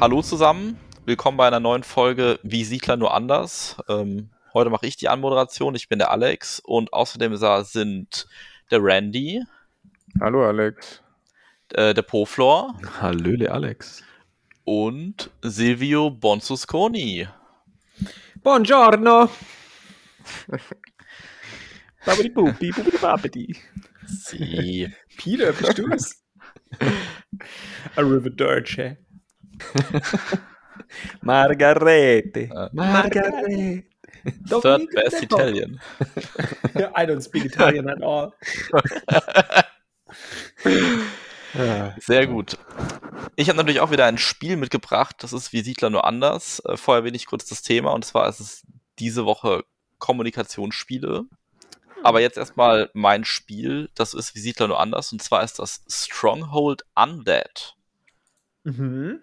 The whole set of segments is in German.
Hallo zusammen, willkommen bei einer neuen Folge Wie Siedler nur anders. Ähm, heute mache ich die Anmoderation, ich bin der Alex und außerdem sind der Randy. Hallo Alex. Äh, der Poflor. Hallöle Alex. Und Silvio Bonsusconi. Buongiorno. Babidi bubi, bubidi babidi. Sie. Peter, bist du es? Arrivederci. Margarete. Äh, Margarete. Third best Italian. I don't speak Italian at all. Sehr gut. Ich habe natürlich auch wieder ein Spiel mitgebracht. Das ist wie Siedler nur anders. Äh, vorher wenig kurz das Thema. Und zwar ist es diese Woche Kommunikationsspiele. Aber jetzt erstmal mein Spiel. Das ist wie Siedler nur anders. Und zwar ist das Stronghold Undead. Mhm.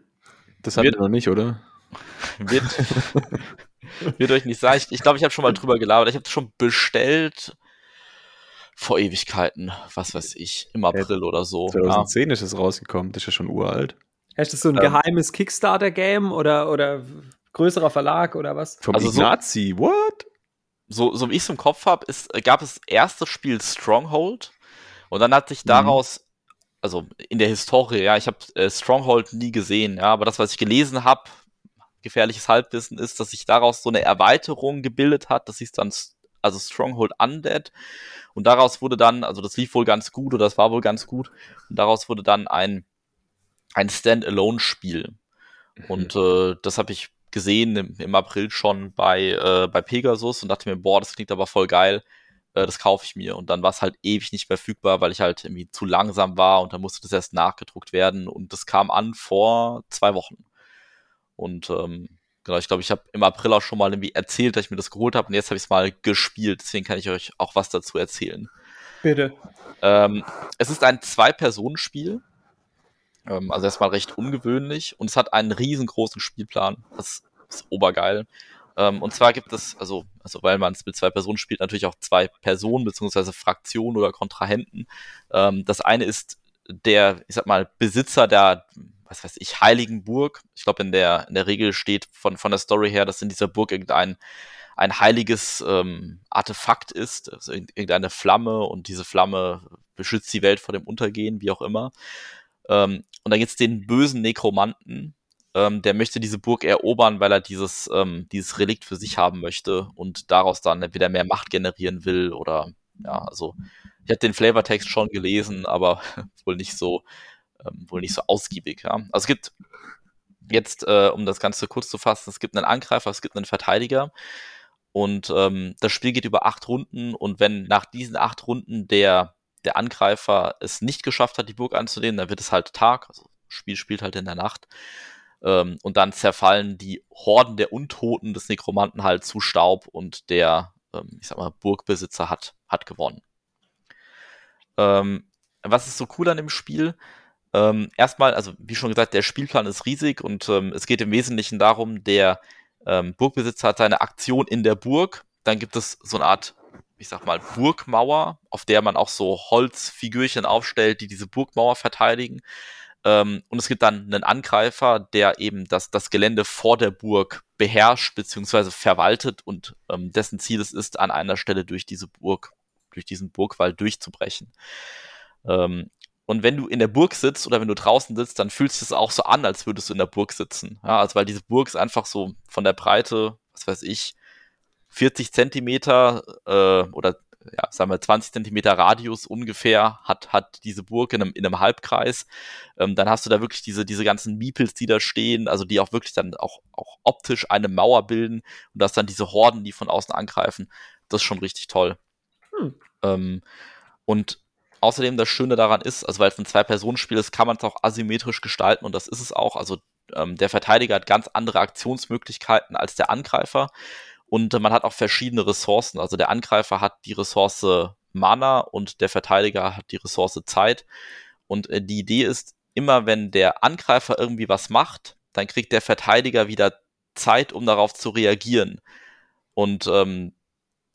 Das hatten wir noch nicht, oder? Wird, wird euch nicht sagen. Ich, ich glaube, ich habe schon mal drüber gelabert. Ich habe es schon bestellt vor Ewigkeiten. Was weiß ich. Im April oder so. Ja. 2010 ist es rausgekommen, das ist ja schon uralt. Hast du so ein Ähm. geheimes Kickstarter-Game oder, oder größerer Verlag oder was? Vom Also so- Ignazi, what? so, so wie ich es im Kopf habe, gab es erst das Spiel Stronghold und dann hat sich Mhm. Also in der Historie, ja, ich habe äh, Stronghold nie gesehen, ja, aber das, was ich gelesen habe, gefährliches Halbwissen ist, dass sich daraus so eine Erweiterung gebildet hat, das hieß dann, also Stronghold Undead. Und daraus wurde dann, also das lief wohl ganz gut oder das war wohl ganz gut und daraus wurde dann ein, ein Standalone-Spiel. Und äh, das habe ich gesehen im, im April schon bei, äh, bei Pegasus und dachte mir, boah, das klingt aber voll geil. Äh, das kaufe ich mir. Und dann war es halt ewig nicht verfügbar, weil ich halt irgendwie zu langsam war und dann musste das erst nachgedruckt werden. Und das kam an vor zwei Wochen. Und ähm, genau, ich glaube, ich habe im April auch schon mal irgendwie erzählt, dass ich mir das geholt habe und jetzt habe ich es mal gespielt. Deswegen kann ich euch auch was dazu erzählen. Bitte. Ähm, es ist ein Zwei-Personen-Spiel. Ähm, also erstmal recht ungewöhnlich und es hat einen riesengroßen Spielplan. Das ist obergeil. Ähm, und zwar gibt es, also, also weil man es mit zwei Personen spielt, natürlich auch zwei Personen beziehungsweise Fraktionen oder Kontrahenten. Ähm, das eine ist der, ich sag mal, Besitzer der, was weiß ich, Heiligen Burg. Ich glaube, in der, in der Regel steht von, von der Story her, dass in dieser Burg irgendein ein heiliges ähm, Artefakt ist, also irg- irgendeine Flamme und diese Flamme beschützt die Welt vor dem Untergehen, wie auch immer. Ähm, und dann gibt's den bösen Nekromanten, ähm, der möchte diese Burg erobern, weil er dieses, ähm, dieses Relikt für sich haben möchte und daraus dann entweder mehr Macht generieren will oder ja, also ich habe den Flavortext schon gelesen, aber wohl nicht so, ähm, wohl nicht so ausgiebig. Ja. Also es gibt jetzt, äh, um das Ganze kurz zu fassen, es gibt einen Angreifer, es gibt einen Verteidiger und ähm, das Spiel geht über acht Runden und wenn nach diesen acht Runden der, der Angreifer es nicht geschafft hat, die Burg anzunehmen, dann wird es halt Tag, also das Spiel spielt halt in der Nacht. Ähm, und dann zerfallen die Horden der Untoten des Nekromanten halt zu Staub und der, ähm, ich sag mal, Burgbesitzer hat, hat gewonnen. Ähm, was ist so cool an dem Spiel? Ähm, erstmal, also wie schon gesagt, der Spielplan ist riesig und ähm, es geht im Wesentlichen darum, der ähm, Burgbesitzer hat seine Aktion in der Burg. Dann gibt es so eine Art, ich sag mal, Burgmauer, auf der man auch so Holzfigürchen aufstellt, die diese Burgmauer verteidigen. Ähm, und es gibt dann einen Angreifer, der eben das, das Gelände vor der Burg beherrscht bzw. verwaltet und ähm, dessen Ziel es ist, an einer Stelle durch diese Burg, durch diesen Burgwall durchzubrechen. Ähm, und wenn du in der Burg sitzt oder wenn du draußen sitzt, dann fühlt sich das auch so an, als würdest du in der Burg sitzen. Ja, also weil diese Burg ist einfach so von der Breite, was weiß ich, 40 Zentimeter äh, oder ja, sagen wir 20 Zentimeter Radius ungefähr hat, hat diese Burg in einem, in einem Halbkreis. Ähm, dann hast du da wirklich diese, diese ganzen Miepels, die da stehen, also die auch wirklich dann auch, auch optisch eine Mauer bilden und das dann diese Horden, die von außen angreifen. Das ist schon richtig toll. Hm. Ähm, und außerdem das Schöne daran ist, also weil es ein Zwei-Personen-Spiel ist, kann man es auch asymmetrisch gestalten und das ist es auch. Also ähm, der Verteidiger hat ganz andere Aktionsmöglichkeiten als der Angreifer und man hat auch verschiedene Ressourcen. Also der Angreifer hat die Ressource Mana und der Verteidiger hat die Ressource Zeit. Und äh, die Idee ist, immer wenn der Angreifer irgendwie was macht, dann kriegt der Verteidiger wieder Zeit, um darauf zu reagieren. Und ähm,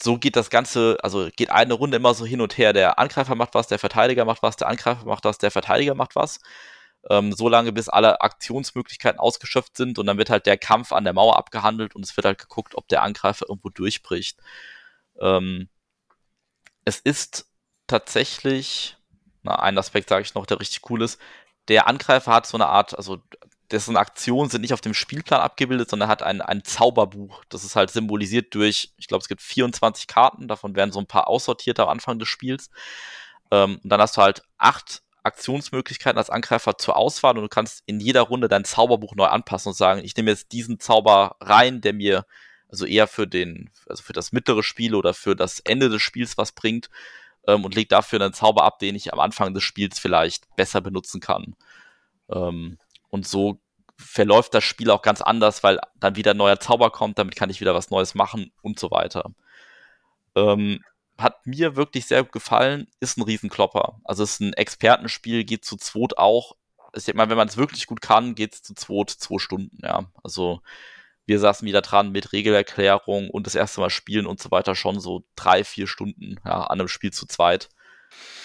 so geht das Ganze, also geht eine Runde immer so hin und her. Der Angreifer macht was, der Verteidiger macht was, der Angreifer macht was, der Verteidiger macht was. Ähm, so lange, bis alle Aktionsmöglichkeiten ausgeschöpft sind und dann wird halt der Kampf an der Mauer abgehandelt und es wird halt geguckt, ob der Angreifer irgendwo durchbricht. Ähm, es ist tatsächlich, na, ein Aspekt sage ich noch, der richtig cool ist. Der Angreifer hat so eine Art, also dessen Aktionen sind nicht auf dem Spielplan abgebildet, sondern hat ein, ein Zauberbuch. Das ist halt symbolisiert durch, ich glaube, es gibt 24 Karten, davon werden so ein paar aussortiert am Anfang des Spiels. Ähm, und dann hast du halt acht Aktionsmöglichkeiten als Angreifer zur Auswahl und du kannst in jeder Runde dein Zauberbuch neu anpassen und sagen, ich nehme jetzt diesen Zauber rein, der mir also eher für den, also für das mittlere Spiel oder für das Ende des Spiels was bringt ähm, und leg dafür einen Zauber ab, den ich am Anfang des Spiels vielleicht besser benutzen kann. Ähm, und so verläuft das Spiel auch ganz anders, weil dann wieder ein neuer Zauber kommt, damit kann ich wieder was Neues machen und so weiter. Ähm, hat mir wirklich sehr gut gefallen, ist ein Riesenklopper. Also es ist ein Expertenspiel, geht zu zweit auch. Ich denke mal, wenn man es wirklich gut kann, geht es zu zweit zwei Stunden, ja. Also wir saßen wieder dran mit Regelerklärung und das erste Mal spielen und so weiter schon so drei, vier Stunden ja, an einem Spiel zu zweit.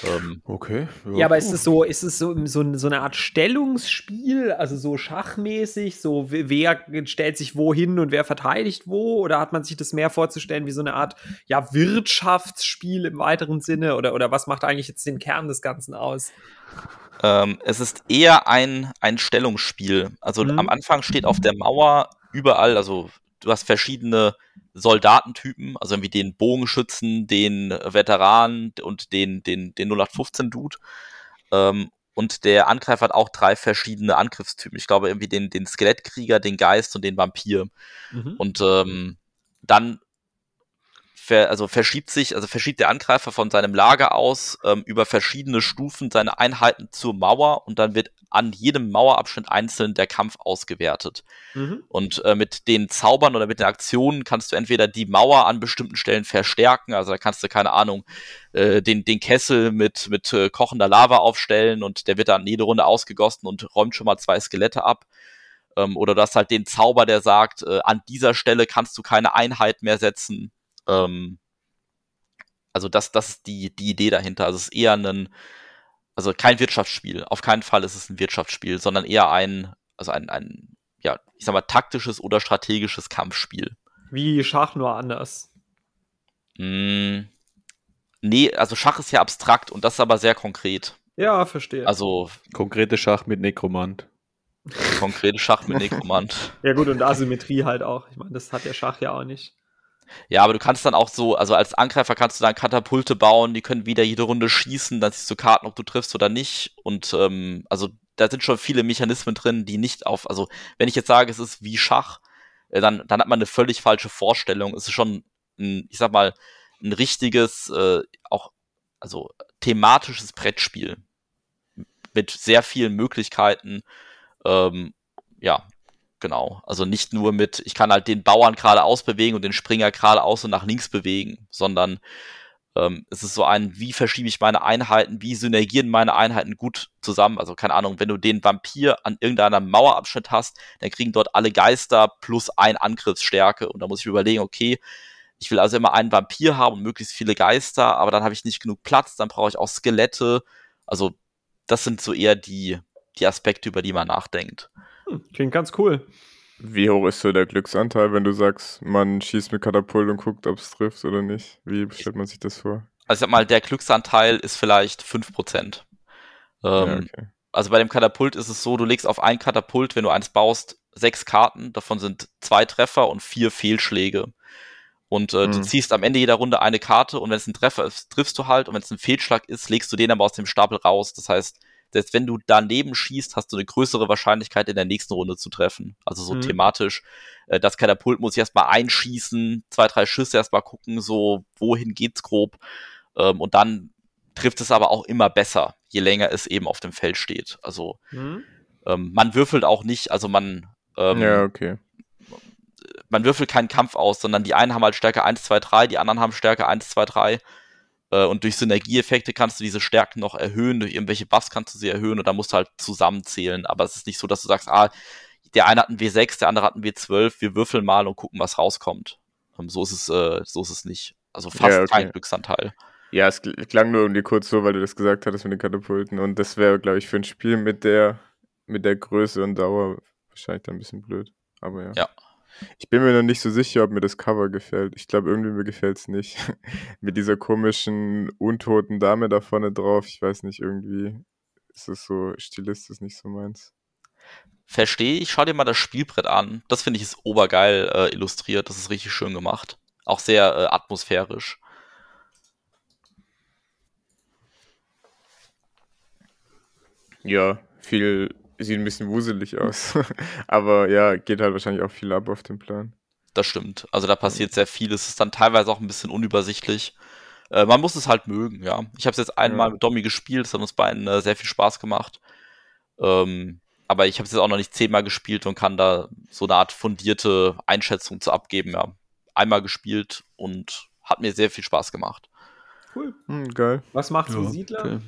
Ähm, okay. Ja. ja. aber ist es so, ist es so, so, so, eine Art Stellungsspiel, also so schachmäßig, so wer stellt sich wohin und wer verteidigt wo? Oder hat man sich das mehr vorzustellen wie so eine Art ja, Wirtschaftsspiel im weiteren Sinne? Oder, oder was macht eigentlich jetzt den Kern des Ganzen aus? Ähm, es ist eher ein, ein Stellungsspiel. Also mhm. am Anfang steht auf der Mauer überall, also du hast verschiedene Soldatentypen, also irgendwie den Bogenschützen, den Veteran und den, den, den 0815-Dude. Ähm, und der Angreifer hat auch drei verschiedene Angriffstypen. Ich glaube, irgendwie den, den Skelettkrieger, den Geist und den Vampir. Mhm. Und ähm, dann ver, also verschiebt sich, also verschiebt der Angreifer von seinem Lager aus ähm, über verschiedene Stufen seine Einheiten zur Mauer und dann wird an jedem Mauerabschnitt einzeln der Kampf ausgewertet. Mhm. Und äh, mit den Zaubern oder mit den Aktionen kannst du entweder die Mauer an bestimmten Stellen verstärken, also da kannst du, keine Ahnung, äh, den, den Kessel mit, mit äh, kochender Lava aufstellen und der wird dann jede Runde ausgegossen und räumt schon mal zwei Skelette ab. Ähm, oder du hast halt den Zauber, der sagt, äh, an dieser Stelle kannst du keine Einheit mehr setzen. Ähm, also das, das ist die, die Idee dahinter. Also es ist eher ein also kein Wirtschaftsspiel. Auf keinen Fall ist es ein Wirtschaftsspiel, sondern eher ein, also ein, ein, ja, ich sag mal, taktisches oder strategisches Kampfspiel. Wie Schach nur anders. Mm, nee, also Schach ist ja abstrakt und das ist aber sehr konkret. Ja, verstehe. Also. Konkrete Schach mit Nekromant. Konkrete Schach mit Nekromant. ja, gut, und Asymmetrie halt auch. Ich meine, das hat der Schach ja auch nicht. Ja, aber du kannst dann auch so, also als Angreifer kannst du dann Katapulte bauen, die können wieder jede Runde schießen, dann siehst du Karten, ob du triffst oder nicht. Und ähm, also da sind schon viele Mechanismen drin, die nicht auf, also wenn ich jetzt sage, es ist wie Schach, äh, dann, dann hat man eine völlig falsche Vorstellung. Es ist schon ein, ich sag mal, ein richtiges, äh, auch, also thematisches Brettspiel mit sehr vielen Möglichkeiten. Ähm, ja, Genau. Also nicht nur mit, ich kann halt den Bauern geradeaus bewegen und den Springer geradeaus und nach links bewegen, sondern ähm, es ist so ein, wie verschiebe ich meine Einheiten, wie synergieren meine Einheiten gut zusammen. Also keine Ahnung, wenn du den Vampir an irgendeiner Mauerabschnitt hast, dann kriegen dort alle Geister plus ein Angriffsstärke und da muss ich mir überlegen, okay, ich will also immer einen Vampir haben und möglichst viele Geister, aber dann habe ich nicht genug Platz, dann brauche ich auch Skelette. Also das sind so eher die, die Aspekte, über die man nachdenkt. Hm, klingt ganz cool. Wie hoch ist so der Glücksanteil, wenn du sagst, man schießt mit Katapult und guckt, ob es trifft oder nicht? Wie stellt man sich das vor? Also ich sag mal, der Glücksanteil ist vielleicht 5%. Ähm, ja, okay. Also bei dem Katapult ist es so, du legst auf ein Katapult, wenn du eins baust, sechs Karten, davon sind zwei Treffer und vier Fehlschläge. Und äh, mhm. du ziehst am Ende jeder Runde eine Karte und wenn es ein Treffer ist, triffst du halt und wenn es ein Fehlschlag ist, legst du den aber aus dem Stapel raus. Das heißt, selbst wenn du daneben schießt, hast du eine größere Wahrscheinlichkeit, in der nächsten Runde zu treffen. Also so mhm. thematisch. Äh, das Katapult muss ich erstmal einschießen, zwei, drei Schüsse erstmal gucken, so wohin geht's grob. Ähm, und dann trifft es aber auch immer besser, je länger es eben auf dem Feld steht. Also mhm. ähm, man würfelt auch nicht, also man ähm, ja, okay. Man würfelt keinen Kampf aus, sondern die einen haben halt Stärke 1, 2, 3, die anderen haben Stärke 1, 2, 3. Äh, und durch Synergieeffekte kannst du diese Stärken noch erhöhen, durch irgendwelche Buffs kannst du sie erhöhen und da musst du halt zusammenzählen. Aber es ist nicht so, dass du sagst, ah, der eine hat einen W6, der andere hat einen W12, wir würfeln mal und gucken, was rauskommt. Ähm, so ist es, äh, so ist es nicht. Also fast ja, okay. kein Glücksanteil. Ja, es klang nur irgendwie kurz so, weil du das gesagt hattest mit den Katapulten. Und das wäre, glaube ich, für ein Spiel mit der mit der Größe und Dauer wahrscheinlich dann ein bisschen blöd. Aber ja. Ja. Ich bin mir noch nicht so sicher, ob mir das Cover gefällt. Ich glaube, irgendwie mir gefällt es nicht. mit dieser komischen, untoten Dame da vorne drauf. Ich weiß nicht, irgendwie ist es so stilistisch nicht so meins. Verstehe ich. Schau dir mal das Spielbrett an. Das finde ich ist obergeil äh, illustriert. Das ist richtig schön gemacht. Auch sehr äh, atmosphärisch. Ja, viel, sieht ein bisschen wuselig aus. Aber ja, geht halt wahrscheinlich auch viel ab auf dem Plan. Das stimmt. Also da passiert sehr viel. Es ist dann teilweise auch ein bisschen unübersichtlich. Äh, man muss es halt mögen, ja. Ich habe es jetzt einmal Ja. mit Domi gespielt. Es hat uns beiden äh, sehr viel Spaß gemacht. Ähm, aber ich habe es jetzt auch noch nicht zehnmal gespielt und kann da so eine Art fundierte Einschätzung zu abgeben, ja. Einmal gespielt und hat mir sehr viel Spaß gemacht. Cool. Hm, geil. Was macht's Ja, für Siedler? okay.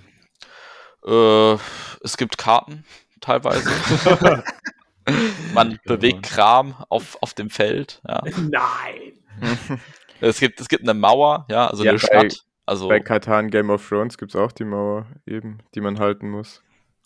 Äh, es gibt Karten, teilweise. Man Ja, bewegt. Kram auf, auf dem Feld, ja. Nein. Es gibt, es gibt eine Mauer, ja, also Ja, eine bei- Stadt. Also, Bei Katan Game of Thrones gibt es auch die Mauer, eben, die man halten muss.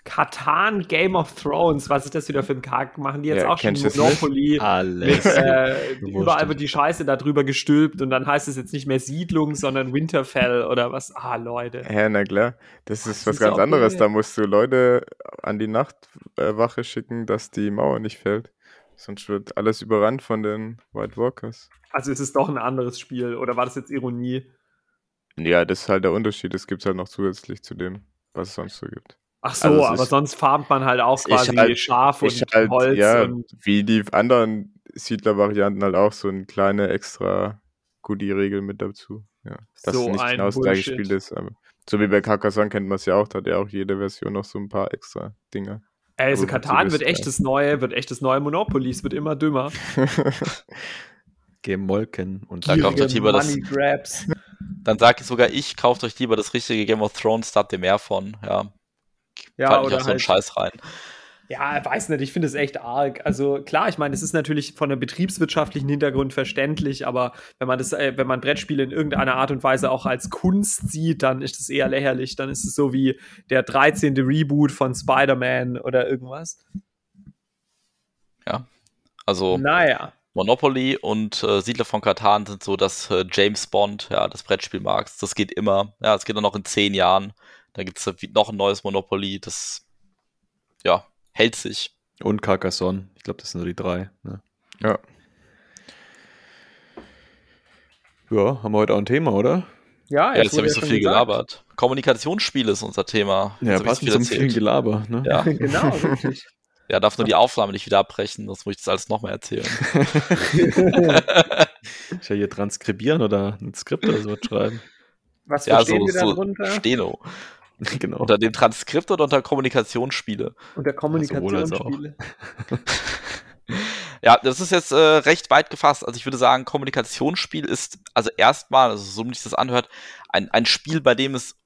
Katan Game of Thrones, was ist das wieder für ein Kack? Machen die jetzt Ja, auch schon kennst du das nicht? Monopoly? Alles. Mit, äh, überall wird die Scheiße da drüber gestülpt und dann heißt es jetzt nicht mehr Siedlung, sondern Winterfell oder was. Ah, Leute. Ja, na klar. Das Das ist was ist ganz anderes. Da musst du Leute an die Nachtwache schicken, dass die Mauer nicht fällt. Sonst wird alles überrannt von den White Walkers. Also ist es doch ein anderes Spiel oder war das jetzt Ironie? Ja, das ist halt der Unterschied. Das gibt es halt noch zusätzlich zu dem, was es sonst so gibt. Ach so, Also aber ist- sonst farmt man halt auch quasi halt- Schaf und halt, Holz ja, und wie die anderen Siedler-Varianten halt auch so eine kleine extra Goodie-Regel mit dazu. Ja, dass So es nicht genau das gleiche. Spiel ist. Aber so wie bei Carcassonne kennt man es ja auch, da hat ja auch jede Version noch so ein paar extra Dinger. Ey, also Katan wird echt das neue, wird echt das neue Monopoly, es wird immer dümmer. Gemolken und Da kauft euch lieber das- Money Grabs. dann sage ich sogar ich, kauft euch lieber das richtige Game of Thrones, da habt ihr mehr von, ja. Ja, nicht oder auf so einen halt- Scheiß rein. Ja, weiß nicht, ich finde es echt arg. Also klar, ich meine, es ist natürlich von einem betriebswirtschaftlichen Hintergrund verständlich, aber wenn man das, äh, wenn man Brettspiele in irgendeiner Art und Weise auch als Kunst sieht, dann ist es eher lächerlich. Dann ist es so wie der 13. Reboot von Spider-Man oder irgendwas. Also Naja. Monopoly und äh, Siedler von Katan sind so das äh, James Bond, ja, des Brettspielmarkts. Das geht immer. Ja, es geht dann noch in zehn Jahren. Dann gibt es noch ein neues Monopoly, das ja, hält sich. Und Carcassonne. Ich glaube, das sind nur die drei. Ne? Ja. Ja, haben wir heute auch ein Thema, oder? Ja, Ja, jetzt habe ich so viel gesagt. gelabert. Kommunikationsspiele ist unser Thema. Ja, Jetzt passend so zum viel vielen. Gelaber. Ne? Ja, genau, wirklich. ja, darf nur die Aufnahme nicht wieder abbrechen, sonst muss ich das alles nochmal erzählen. Ich ja hier transkribieren oder ein Skript oder so schreiben. Was ja, verstehen so, wir so darunter? Steno. genau. Unter dem Transkript oder unter Kommunikationsspiele? Unter. Kommunikationsspiele. Ja, das ist jetzt äh, recht weit gefasst. Also ich würde sagen, Kommunikationsspiel ist also erstmal, also so wie sich das anhört, ein, ein Spiel, bei dem es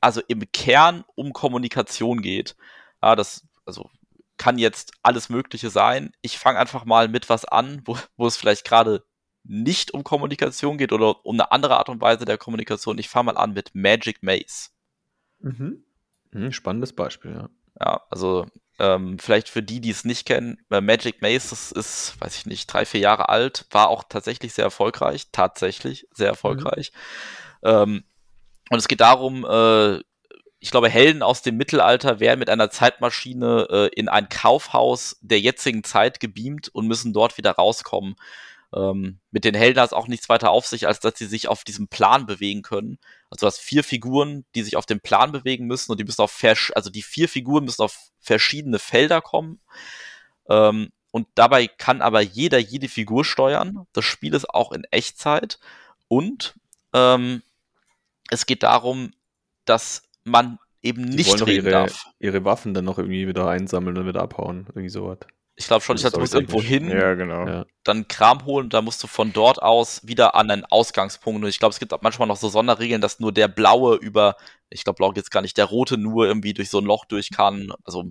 also im Kern um Kommunikation geht. Ja, das also kann jetzt alles Mögliche sein. Ich fange einfach mal mit was an, wo, wo es vielleicht gerade nicht um Kommunikation geht oder um eine andere Art und Weise der Kommunikation. Ich fange mal an mit Magic Maze. Mhm. Hm, spannendes Beispiel, ja. Ja, also ähm, vielleicht für die, die es nicht kennen, äh, Magic Maze, das ist, weiß ich nicht, drei, vier Jahre alt, war auch tatsächlich sehr erfolgreich, tatsächlich sehr erfolgreich. Ähm, und es geht darum, äh, ich glaube, Helden aus dem Mittelalter werden mit einer Zeitmaschine äh, in ein Kaufhaus der jetzigen Zeit gebeamt und müssen dort wieder rauskommen. Ähm, mit den Helden hat es auch nichts weiter auf sich, als dass sie sich auf diesem Plan bewegen können. Also du hast vier Figuren, die sich auf dem Plan bewegen müssen und die müssen auf versch also die vier Figuren müssen auf verschiedene Felder kommen. Ähm, und dabei kann aber jeder jede Figur steuern. Das Spiel ist auch in Echtzeit und ähm, es geht darum, dass man eben Die nicht wollen reden ihre, darf. ihre Waffen dann noch irgendwie wieder einsammeln und wieder abhauen. Irgendwie sowas. Ich glaube schon, ich Das du musst irgendwo hin, Ja, genau. Ja. dann Kram holen und dann musst du von dort aus wieder an einen Ausgangspunkt. Und ich glaube, es gibt auch manchmal noch so Sonderregeln, dass nur der Blaue über, ich glaube, Blau geht's gar nicht, der Rote nur irgendwie durch so ein Loch durch kann. Also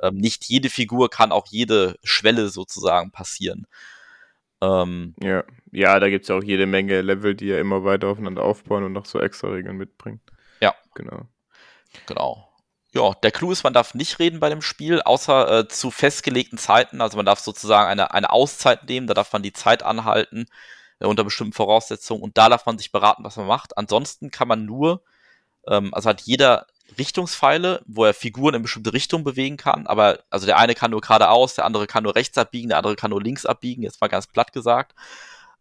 ähm, nicht jede Figur kann auch jede Schwelle sozusagen passieren. Ähm, Ja, ja da gibt es ja auch jede Menge Level, die ja immer weiter aufeinander aufbauen und noch so extra Regeln mitbringen. Ja. Genau. genau. Ja, der Clou ist, man darf nicht reden bei dem Spiel, außer äh, zu festgelegten Zeiten. Also man darf sozusagen eine, eine Auszeit nehmen, da darf man die Zeit anhalten äh, unter bestimmten Voraussetzungen und da darf man sich beraten, was man macht. Ansonsten kann man nur, ähm, also hat jeder Richtungspfeile, wo er Figuren in bestimmte Richtungen bewegen kann, aber also der eine kann nur geradeaus, der andere kann nur rechts abbiegen, der andere kann nur links abbiegen, jetzt mal ganz platt gesagt.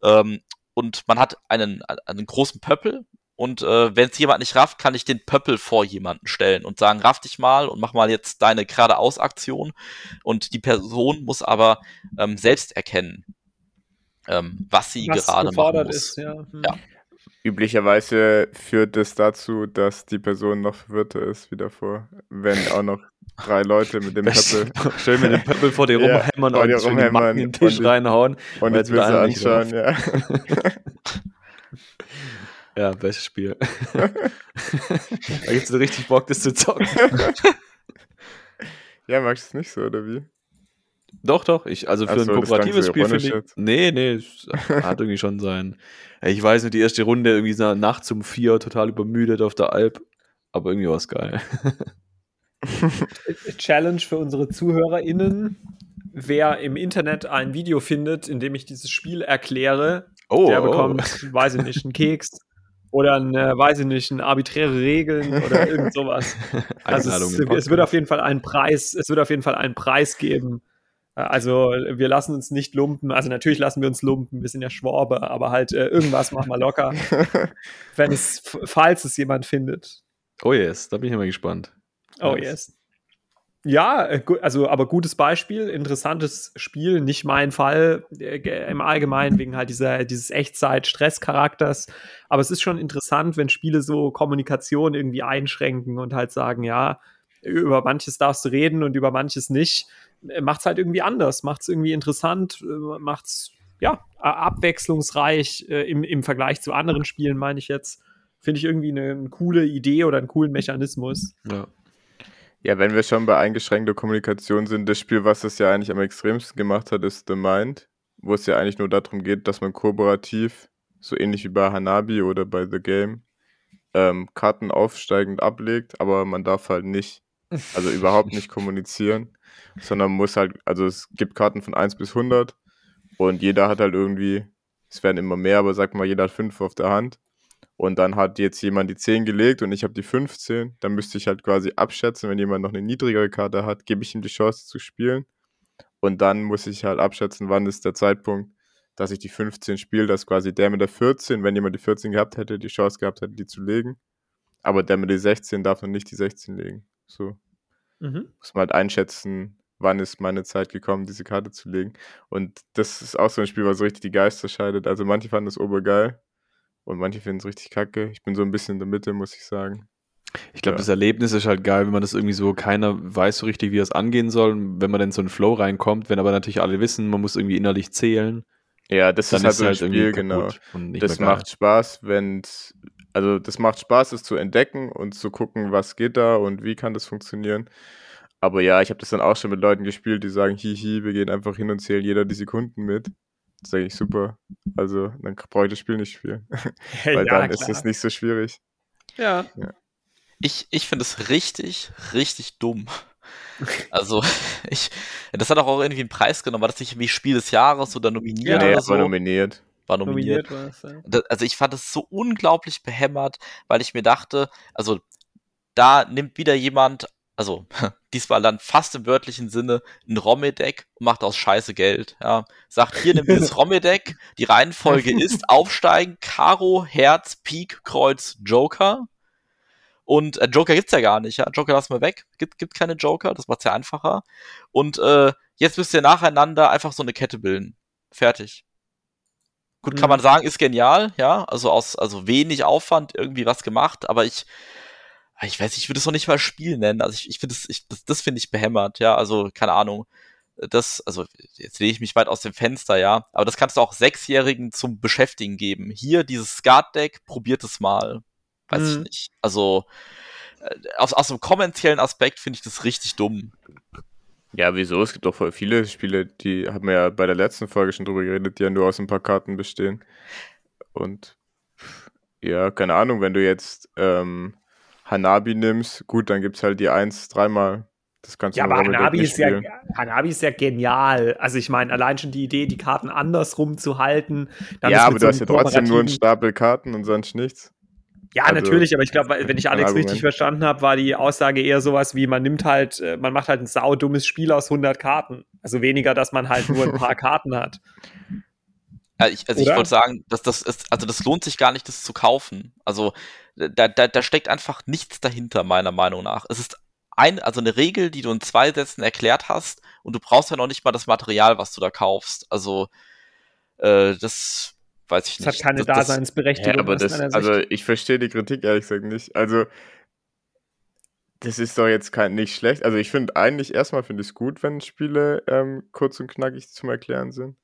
Ähm, und man hat einen, einen großen Pöppel, und äh, wenn es jemand nicht rafft, kann ich den Pöppel vor jemanden stellen und sagen, raff dich mal und mach mal jetzt deine geradeaus-Aktion. Und die Person muss aber ähm, selbst erkennen, ähm, was sie was gerade machen muss. Ist, ja. Hm. ja. Üblicherweise führt es dazu, dass die Person noch verwirrter ist wie davor, wenn auch noch drei Leute mit dem Pöppel. Schön mit dem Pöppel vor dir rumhämmern ja, und dir rumhämmern den Tisch und reinhauen. Und jetzt willst du anschauen, ja. Ja, bestes Spiel. da gibt es richtig Bock, das zu zocken. ja, magst du es nicht so, oder wie? Doch, doch. Ich, also für Ach ein kooperatives Spiel finde ich. Nee, nee, es hat irgendwie schon sein. Ich weiß nicht, die erste Runde irgendwie so nachts um vier total übermüdet auf der Alp. Aber irgendwie war es geil. Challenge für unsere ZuhörerInnen. Wer im Internet ein Video findet, in dem ich dieses Spiel erkläre, oh, der oh. bekommt, oh. weiß ich nicht, einen Keks oder ein, äh, weiß ich nicht, ein arbiträre Regeln oder irgend sowas. also es, es, wird auf jeden Fall einen Preis, es wird auf jeden Fall einen Preis geben. Äh, also wir lassen uns nicht lumpen. Also natürlich lassen wir uns lumpen, wir sind ja Schwabe, aber halt äh, irgendwas machen wir locker. wenn es, falls es jemand findet. Oh yes, da bin ich immer gespannt. Oh yes. Ja, äh, also aber gutes Beispiel, interessantes Spiel, nicht mein Fall äh, im Allgemeinen wegen halt dieser dieses Echtzeit-Stress-Charakters. Aber es ist schon interessant, wenn Spiele so Kommunikation irgendwie einschränken und halt sagen, ja, über manches darfst du reden und über manches nicht. Äh, macht's halt irgendwie anders, macht's irgendwie interessant, macht's ja abwechslungsreich im, im Vergleich zu anderen Spielen, meine ich jetzt. Finde ich irgendwie eine, eine coole Idee oder einen coolen Mechanismus. Ja. Ja, wenn wir schon bei eingeschränkter Kommunikation sind, das Spiel, was das ja eigentlich am extremsten gemacht hat, ist The Mind, wo es ja eigentlich nur darum geht, dass man kooperativ, so ähnlich wie bei Hanabi oder bei The Game, ähm, Karten aufsteigend ablegt, aber man darf halt nicht, also überhaupt nicht kommunizieren, sondern muss halt, also es gibt Karten von 1 bis 100 und jeder hat halt irgendwie, es werden immer mehr, aber sag mal, jeder hat 5 auf der Hand und dann hat jetzt jemand die 10 gelegt und ich habe die 15, dann müsste ich halt quasi abschätzen, wenn jemand noch eine niedrigere Karte hat, gebe ich ihm die Chance zu spielen. Und dann muss ich halt abschätzen, wann ist der Zeitpunkt, dass ich die 15 spiele, dass quasi der mit der 14, wenn jemand die 14 gehabt hätte, die Chance gehabt hätte, die zu legen. Aber der mit der 16 darf noch nicht die 16 legen. So. Mhm. Muss man halt einschätzen, wann ist meine Zeit gekommen, diese Karte zu legen. Und das ist auch so ein Spiel, was so richtig die Geister scheidet. Also manche fanden das obergeil, und manche finden es richtig kacke. Ich bin so ein bisschen in der Mitte, muss ich sagen. Ich glaube, ja. das Erlebnis ist halt geil, wenn man das irgendwie so, keiner weiß so richtig, wie es angehen soll, wenn man dann so einen Flow reinkommt, wenn aber natürlich alle wissen, man muss irgendwie innerlich zählen. Ja, das ist halt so ein halt Spiel, genau. Das macht Spaß, wenn also das macht Spaß, es zu entdecken und zu gucken, was geht da und wie kann das funktionieren. Aber ja, ich habe das dann auch schon mit Leuten gespielt, die sagen, hihi, wir gehen einfach hin und zählen jeder die Sekunden mit. Das ist eigentlich super. Also, dann brauche ich das Spiel nicht spielen. Weil ja, dann klar. ist es nicht so schwierig. Ja. ja. Ich, ich finde es richtig, richtig dumm. Also, ich, das hat auch irgendwie einen Preis genommen. War das nicht irgendwie Spiel des Jahres oder nominiert ja, oder so? war nominiert. War nominiert. nominiert ja. Also, ich fand es so unglaublich behämmert, weil ich mir dachte, also, da nimmt wieder jemand also diesmal dann fast im wörtlichen Sinne, ein Romme-Deck und macht aus Scheiße Geld. Ja. Sagt, hier nimm das Romme-Deck, die Reihenfolge ist Aufsteigen, Karo, Herz, Pik, Kreuz, Joker. Und äh, Joker gibt's ja gar nicht, ja. Joker lassen wir weg. Gibt, gibt keine Joker, das macht's ja einfacher. Und äh, jetzt müsst ihr nacheinander einfach so eine Kette bilden. Fertig. Gut, kann mhm. man sagen, ist genial, ja. Also aus also wenig Aufwand irgendwie was gemacht, aber ich ich weiß, ich würde es noch nicht mal Spiel nennen. Also ich, ich finde ich, das, das finde ich behämmert, ja. Also, keine Ahnung. Das, also, jetzt lehne ich mich weit aus dem Fenster, ja. Aber das kannst du auch Sechsjährigen zum Beschäftigen geben. Hier, dieses Skat-Deck, probiert es mal. Weiß mhm. ich nicht. Also, äh, aus, aus einem kommerziellen Aspekt finde ich das richtig dumm. Ja, wieso? Es gibt doch voll viele Spiele, die haben wir ja bei der letzten Folge schon drüber geredet, die ja nur aus ein paar Karten bestehen. Und ja, keine Ahnung, wenn du jetzt ähm, Hanabi nimmst, gut, dann gibt es halt die 1 dreimal. Das kannst du ja, aber Hanabi ist ja, Hanabi ist ja genial. Also ich meine, allein schon die Idee, die Karten andersrum zu halten. ja, aber du so hast ja trotzdem nur einen Stapel Karten und sonst nichts. Ja, also, natürlich, aber ich glaube, wenn ich Alex richtig verstanden habe, war die Aussage eher sowas wie, man nimmt halt, äh, man macht halt ein saudummes Spiel aus 100 Karten. Also weniger, dass man halt nur ein paar Karten hat. Ja, ich, also Oder? ich wollte sagen, dass das ist, also das lohnt sich gar nicht, das zu kaufen. Also da, da, da steckt einfach nichts dahinter, meiner Meinung nach. Es ist ein, also eine Regel, die du in zwei Sätzen erklärt hast und du brauchst ja noch nicht mal das Material, was du da kaufst. Also äh, das weiß ich das nicht. hat keine das, Daseinsberechtigung. Ja, aber das, also ich verstehe die Kritik ehrlich gesagt nicht. Also das ist doch jetzt kein, nicht schlecht. Also ich finde eigentlich erstmal finde ich es gut, wenn Spiele ähm, kurz und knackig zum Erklären sind.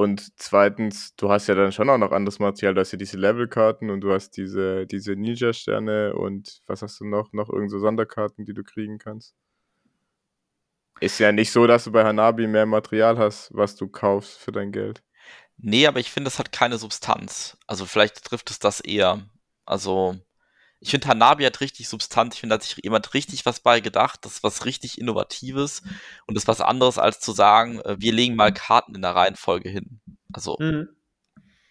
Und zweitens, du hast ja dann schon auch noch anderes Material. Du hast ja diese Levelkarten und du hast diese, diese Ninja-Sterne und was hast du noch? Noch irgend so Sonderkarten, die du kriegen kannst. Ist ja nicht so, dass du bei Hanabi mehr Material hast, was du kaufst für dein Geld. Nee, aber ich finde, das hat keine Substanz. Also vielleicht trifft es das eher. Also ich finde, Hanabi hat richtig Substanz. Ich finde, da hat sich jemand richtig was bei gedacht. Das ist was richtig Innovatives und das ist was anderes, als zu sagen, äh, wir legen mal Karten in der Reihenfolge hin. Also mhm.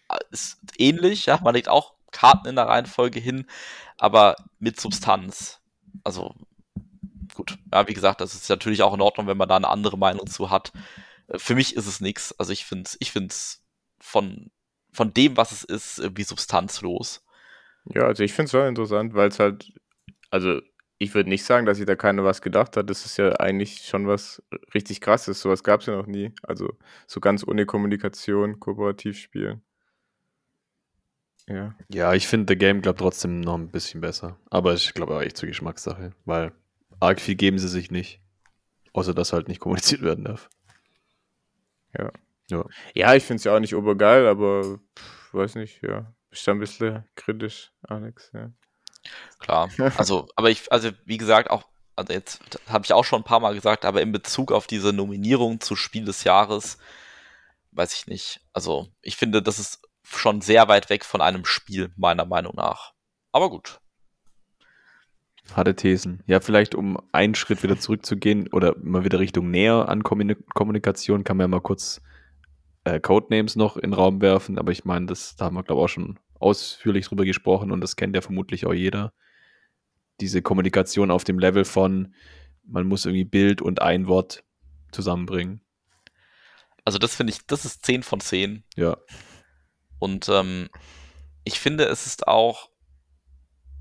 Äh, ist ähnlich, ja, man legt auch Karten in der Reihenfolge hin, aber mit Substanz. Also gut, ja, wie gesagt, das ist natürlich auch in Ordnung, wenn man da eine andere Meinung zu hat. Äh, für mich ist es nichts. Also ich finde es ich find's von, von dem, was es ist, irgendwie substanzlos. Ja, also ich finde es schon interessant, weil es halt, also ich würde nicht sagen, dass sich da keiner was gedacht hat. Das ist ja eigentlich schon was richtig krasses. Sowas gab es ja noch nie. Also so ganz ohne Kommunikation, kooperativ spielen. Ja. Ja, ich finde The Game, glaube trotzdem noch ein bisschen besser. Aber ich glaube auch echt zur Geschmackssache, weil arg viel geben sie sich nicht. Außer dass halt nicht kommuniziert werden darf. Ja. Ja, ja ich finde es ja auch nicht obergeil, aber pff, weiß nicht, ja. Bist du ein bisschen kritisch, Alex, ja. Klar, also, aber ich, also wie gesagt, auch, also jetzt habe ich auch schon ein paar Mal gesagt, aber in Bezug auf diese Nominierung zu Spiel des Jahres, weiß ich nicht. Also, ich finde, das ist schon sehr weit weg von einem Spiel, meiner Meinung nach. Aber gut. Harte Thesen. Ja, vielleicht um einen Schritt wieder zurückzugehen oder mal wieder Richtung näher an Kommunikation, kann man ja mal kurz äh, Codenames noch in den Raum werfen, aber ich meine, das, da haben wir, glaube ich, auch schon ausführlich drüber gesprochen und das kennt ja vermutlich auch jeder. Diese Kommunikation auf dem Level von, man muss irgendwie Bild und ein Wort zusammenbringen. Also das finde ich, das ist 10 von 10. Ja. Und ähm, ich finde, es ist auch,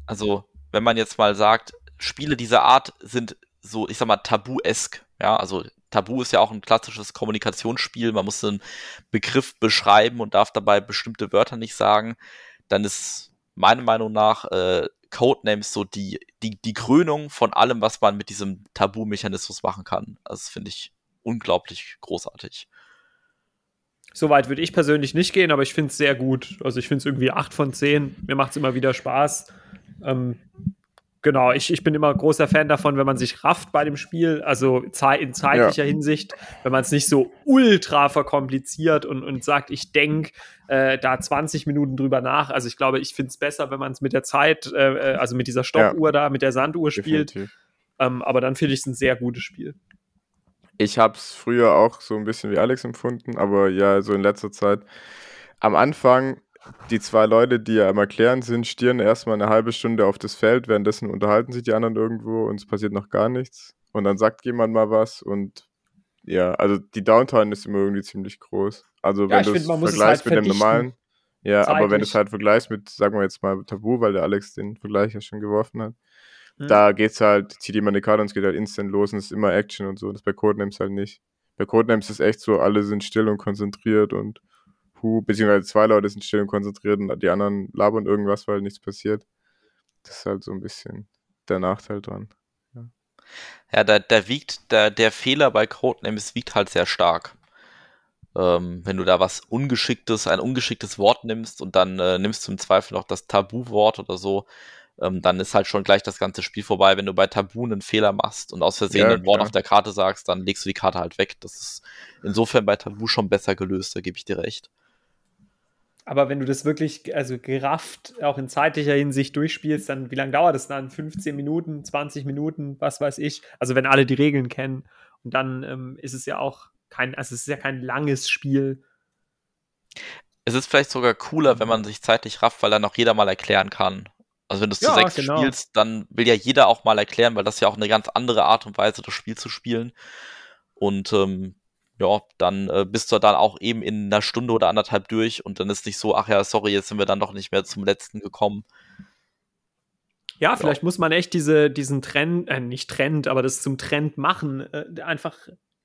also wenn man jetzt mal sagt, Spiele dieser Art sind so, ich sag mal, tabu-esk. Ja, also Tabu ist ja auch ein klassisches Kommunikationsspiel. Man muss einen Begriff beschreiben und darf dabei bestimmte Wörter nicht sagen. Dann ist meiner Meinung nach äh, Codenames so die, die, die Krönung von allem, was man mit diesem Tabu-Mechanismus machen kann. Also das finde ich unglaublich großartig. Soweit würde ich persönlich nicht gehen, aber ich finde es sehr gut. Also ich finde es irgendwie 8 von 10. Mir macht es immer wieder Spaß. Ähm, Genau, ich, ich bin immer großer Fan davon, wenn man sich rafft bei dem Spiel, also in zeitlicher ja. Hinsicht, wenn man es nicht so ultra verkompliziert und, und sagt, ich denke äh, da 20 Minuten drüber nach. Also ich glaube, ich finde es besser, wenn man es mit der Zeit, äh, äh, also mit dieser Stoppuhr ja. da, mit der Sanduhr spielt. Ähm, aber dann finde ich es ein sehr gutes Spiel. Ich habe es früher auch so ein bisschen wie Alex empfunden, aber ja, so in letzter Zeit. Am Anfang die zwei Leute, die ja am Erklären sind, stieren erstmal eine halbe Stunde auf das Feld, währenddessen unterhalten sich die anderen irgendwo und es passiert noch gar nichts. Und dann sagt jemand mal was und ja, also die Downtime ist immer irgendwie ziemlich groß. Also ja, wenn du es vergleichst halt mit dem normalen, ja, zeitlich. aber wenn du es halt vergleichst mit, sagen wir jetzt mal Tabu, weil der Alex den Vergleich ja schon geworfen hat, hm. da geht's halt, zieht jemand eine Karte und es geht halt instant los und es ist immer Action und so. Das bei Codenames halt nicht. Bei Codenames ist echt so, alle sind still und konzentriert und Hu, beziehungsweise zwei Leute sind still und konzentriert und die anderen labern irgendwas, weil nichts passiert. Das ist halt so ein bisschen der Nachteil dran. Ja, ja da, da wiegt, der, der Fehler bei Codenames wiegt halt sehr stark. Ähm, wenn du da was Ungeschicktes, ein ungeschicktes Wort nimmst und dann äh, nimmst du im Zweifel noch das Tabu-Wort oder so, ähm, dann ist halt schon gleich das ganze Spiel vorbei. Wenn du bei Tabu einen Fehler machst und aus Versehen ja, ein Wort auf der Karte sagst, dann legst du die Karte halt weg. Das ist insofern bei Tabu schon besser gelöst, da gebe ich dir recht. Aber wenn du das wirklich, also gerafft, auch in zeitlicher Hinsicht durchspielst, dann wie lange dauert das dann? 15 Minuten, 20 Minuten, was weiß ich. Also wenn alle die Regeln kennen. Und dann ähm, ist es ja auch kein, also es ist ja kein langes Spiel. Es ist vielleicht sogar cooler, wenn man sich zeitlich rafft, weil dann auch jeder mal erklären kann. Also wenn du es ja, zu sechs genau. spielst, dann will ja jeder auch mal erklären, weil das ja auch eine ganz andere Art und Weise, das Spiel zu spielen. Und ähm, ja, dann äh, bist du dann auch eben in einer Stunde oder anderthalb durch und dann ist nicht so, ach ja, sorry, jetzt sind wir dann doch nicht mehr zum letzten gekommen. Ja, vielleicht ja. muss man echt diese, diesen Trend, äh, nicht Trend, aber das zum Trend machen, äh, einfach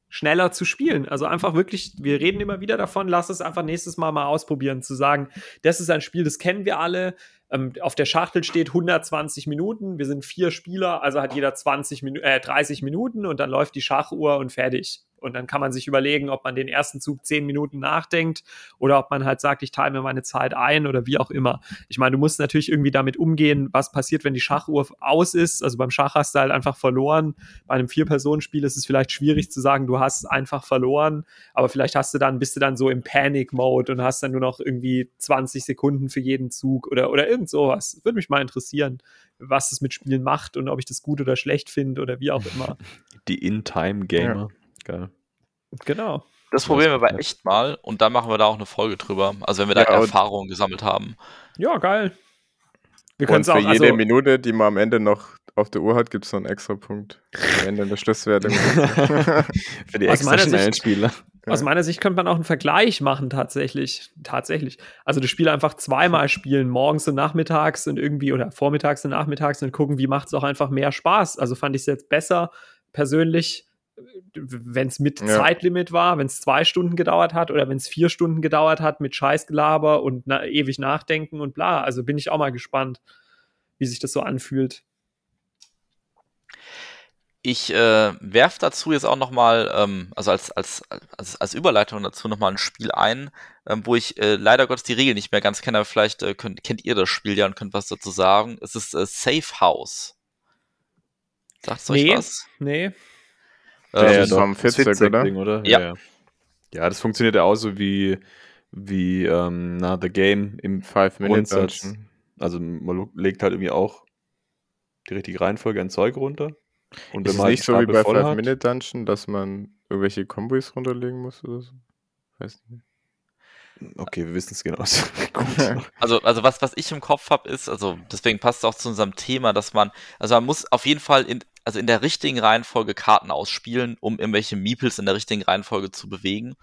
schneller zu spielen. Also einfach wirklich, wir reden immer wieder davon, lass es einfach nächstes Mal mal ausprobieren, zu sagen, das ist ein Spiel, das kennen wir alle. Ähm, auf der Schachtel steht 120 Minuten, wir sind vier Spieler, also hat jeder 20 Minu äh, 30 Minuten und dann läuft die Schachuhr und fertig. Und dann kann man sich überlegen, ob man den ersten Zug zehn Minuten nachdenkt oder ob man halt sagt, ich teile mir meine Zeit ein oder wie auch immer. Ich meine, du musst natürlich irgendwie damit umgehen, was passiert, wenn die Schachuhr aus ist. Also beim Schach hast du halt einfach verloren. Bei einem Vier-Personen-Spiel ist es vielleicht schwierig zu sagen, du hast einfach verloren, aber vielleicht hast du dann, bist du dann so im Panic-Mode und hast dann nur noch irgendwie 20 Sekunden für jeden Zug oder, oder irgend sowas. Würde mich mal interessieren, was es mit Spielen macht und ob ich das gut oder schlecht finde oder wie auch immer. Die In-Time-Gamer. Ja. Geil. Genau. Das probieren wir aber echt mal und dann machen wir da auch eine Folge drüber. Also wenn wir da ja, Erfahrungen gesammelt haben. Ja, geil. Wir können für auch, jede also, Minute, die man am Ende noch auf der Uhr hat, gibt es so einen extra Punkt. Am Ende der Schlusswertung. für die extra schnellen Spieler. Aus meiner Sicht könnte man auch einen Vergleich machen, tatsächlich. Tatsächlich. Also das Spiel einfach zweimal spielen, morgens und nachmittags und irgendwie, oder vormittags und nachmittags und gucken, wie macht es auch einfach mehr Spaß. Also fand ich es jetzt besser, persönlich, wenn es mit ja. Zeitlimit war, wenn es zwei Stunden gedauert hat oder wenn es vier Stunden gedauert hat mit Scheißgelaber und na, ewig nachdenken und bla. Also bin ich auch mal gespannt, wie sich das so anfühlt. Ich äh, werfe dazu jetzt auch noch mal, ähm, also als, als, als, als Überleitung dazu noch mal ein Spiel ein, ähm, wo ich äh, leider Gottes die Regeln nicht mehr ganz kenne, aber vielleicht äh, könnt, kennt ihr das Spiel ja und könnt was dazu sagen. Es ist äh, Safe House. Sagt es euch nee, Nee. Das ja, ist ja, vom Fitzek, oder? Ding, oder? Ja. ja. Ja, das funktioniert ja auch so wie, wie ähm, na, The Game im Five-Minute-Grundsatz. Also man legt halt irgendwie auch die richtige Reihenfolge an Zeug runter. Und ist es nicht so wie bei Five-Minute-Dungeon, dass man irgendwelche Kombos runterlegen muss oder so? Weiß nicht. Okay, wir wissen es genau. also, also was, was ich im Kopf habe, ist, also deswegen passt es auch zu unserem Thema, dass man, also man muss auf jeden Fall in, also in der richtigen Reihenfolge Karten ausspielen, um irgendwelche Meeples in der richtigen Reihenfolge zu bewegen.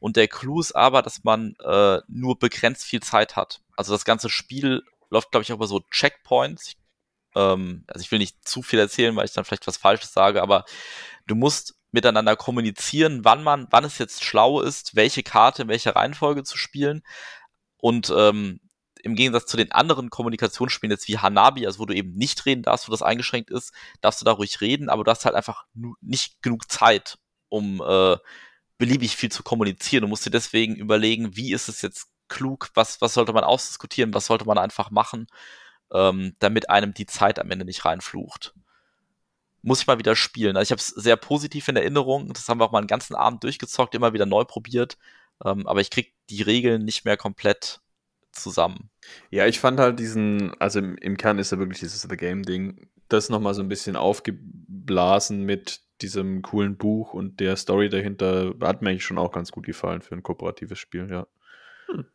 Und der Clou ist aber, dass man äh, nur begrenzt viel Zeit hat. Also das ganze Spiel läuft, glaube ich, auch über so Checkpoints. Ähm, also ich will nicht zu viel erzählen, weil ich dann vielleicht was Falsches sage, aber du musst miteinander kommunizieren, wann man, wann es jetzt schlau ist, welche Karte in welcher Reihenfolge zu spielen. Und ähm, im Gegensatz zu den anderen Kommunikationsspielen jetzt wie Hanabi, also wo du eben nicht reden darfst, wo das eingeschränkt ist, darfst du da ruhig reden, aber du hast halt einfach nicht genug Zeit, um äh, beliebig viel zu kommunizieren. Du musst dir deswegen überlegen, wie ist es jetzt klug, was, was sollte man ausdiskutieren, was sollte man einfach machen, ähm, damit einem die Zeit am Ende nicht reinflucht. Muss ich mal wieder spielen. Also ich habe es sehr positiv in Erinnerung. Das haben wir auch mal einen ganzen Abend durchgezockt, immer wieder neu probiert. Ähm, aber ich krieg die Regeln nicht mehr komplett zusammen. Ja, ich fand halt diesen, also im, im Kern ist ja wirklich dieses The Game-Ding, das nochmal so ein bisschen aufgeblasen mit diesem coolen Buch und der Story dahinter, hat mir eigentlich schon auch ganz gut gefallen für ein kooperatives Spiel, ja. Hm.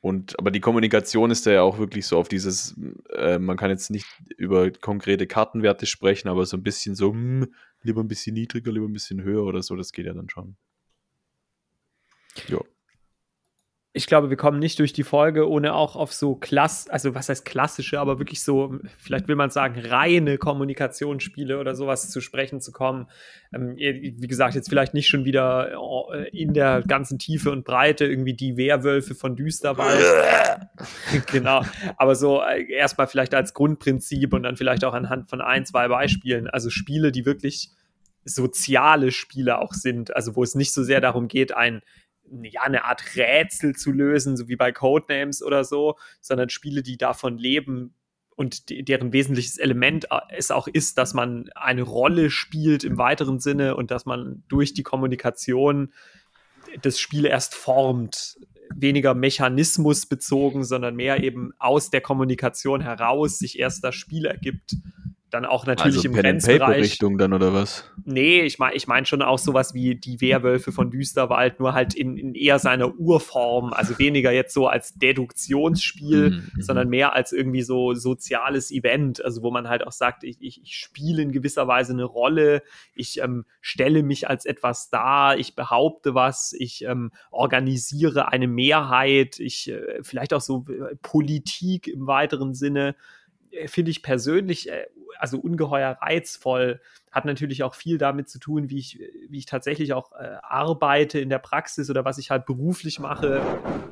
Und, aber die Kommunikation ist da ja auch wirklich so auf dieses, äh, man kann jetzt nicht über konkrete Kartenwerte sprechen, aber so ein bisschen so, mh, hm, lieber ein bisschen niedriger, lieber ein bisschen höher oder so, das geht ja dann schon. Ja ich glaube, wir kommen nicht durch die Folge, ohne auch auf so klass, also was heißt klassische, aber wirklich so, vielleicht will man sagen, reine Kommunikationsspiele oder sowas zu sprechen zu kommen. Ähm, wie gesagt, jetzt vielleicht nicht schon wieder äh, in der ganzen Tiefe und Breite irgendwie die Werwölfe von Düsterwald. genau. Aber so äh, erstmal vielleicht als Grundprinzip und dann vielleicht auch anhand von ein, zwei Beispielen. Also Spiele, die wirklich soziale Spiele auch sind, also wo es nicht so sehr darum geht, ein ja, eine Art Rätsel zu lösen, so wie bei Codenames oder so, sondern Spiele, die davon leben und deren wesentliches Element äh, es auch ist, dass man eine Rolle spielt im weiteren Sinne und dass man durch die Kommunikation das Spiel erst formt. Weniger mechanismusbezogen, sondern mehr eben aus der Kommunikation heraus sich erst das Spiel ergibt dann auch natürlich also im Pen Grenzbereich. Richtung dann oder was? Nee, ich meine ich mein schon auch sowas wie die Werwölfe von Düsterwald, nur halt in, in eher seiner Urform, also weniger jetzt so als Deduktionsspiel, mhm, mhm. sondern mehr als irgendwie so soziales Event, also wo man halt auch sagt, ich, ich, ich spiele in gewisser Weise eine Rolle, ich ähm, stelle mich als etwas dar, ich behaupte was, ich ähm, organisiere eine Mehrheit, ich äh, vielleicht auch so äh, Politik im weiteren Sinne äh, finde ich persönlich äh, also ungeheuer reizvoll. Hat natürlich auch viel damit zu tun, wie ich, wie ich tatsächlich auch äh, arbeite in der Praxis oder was ich halt beruflich mache.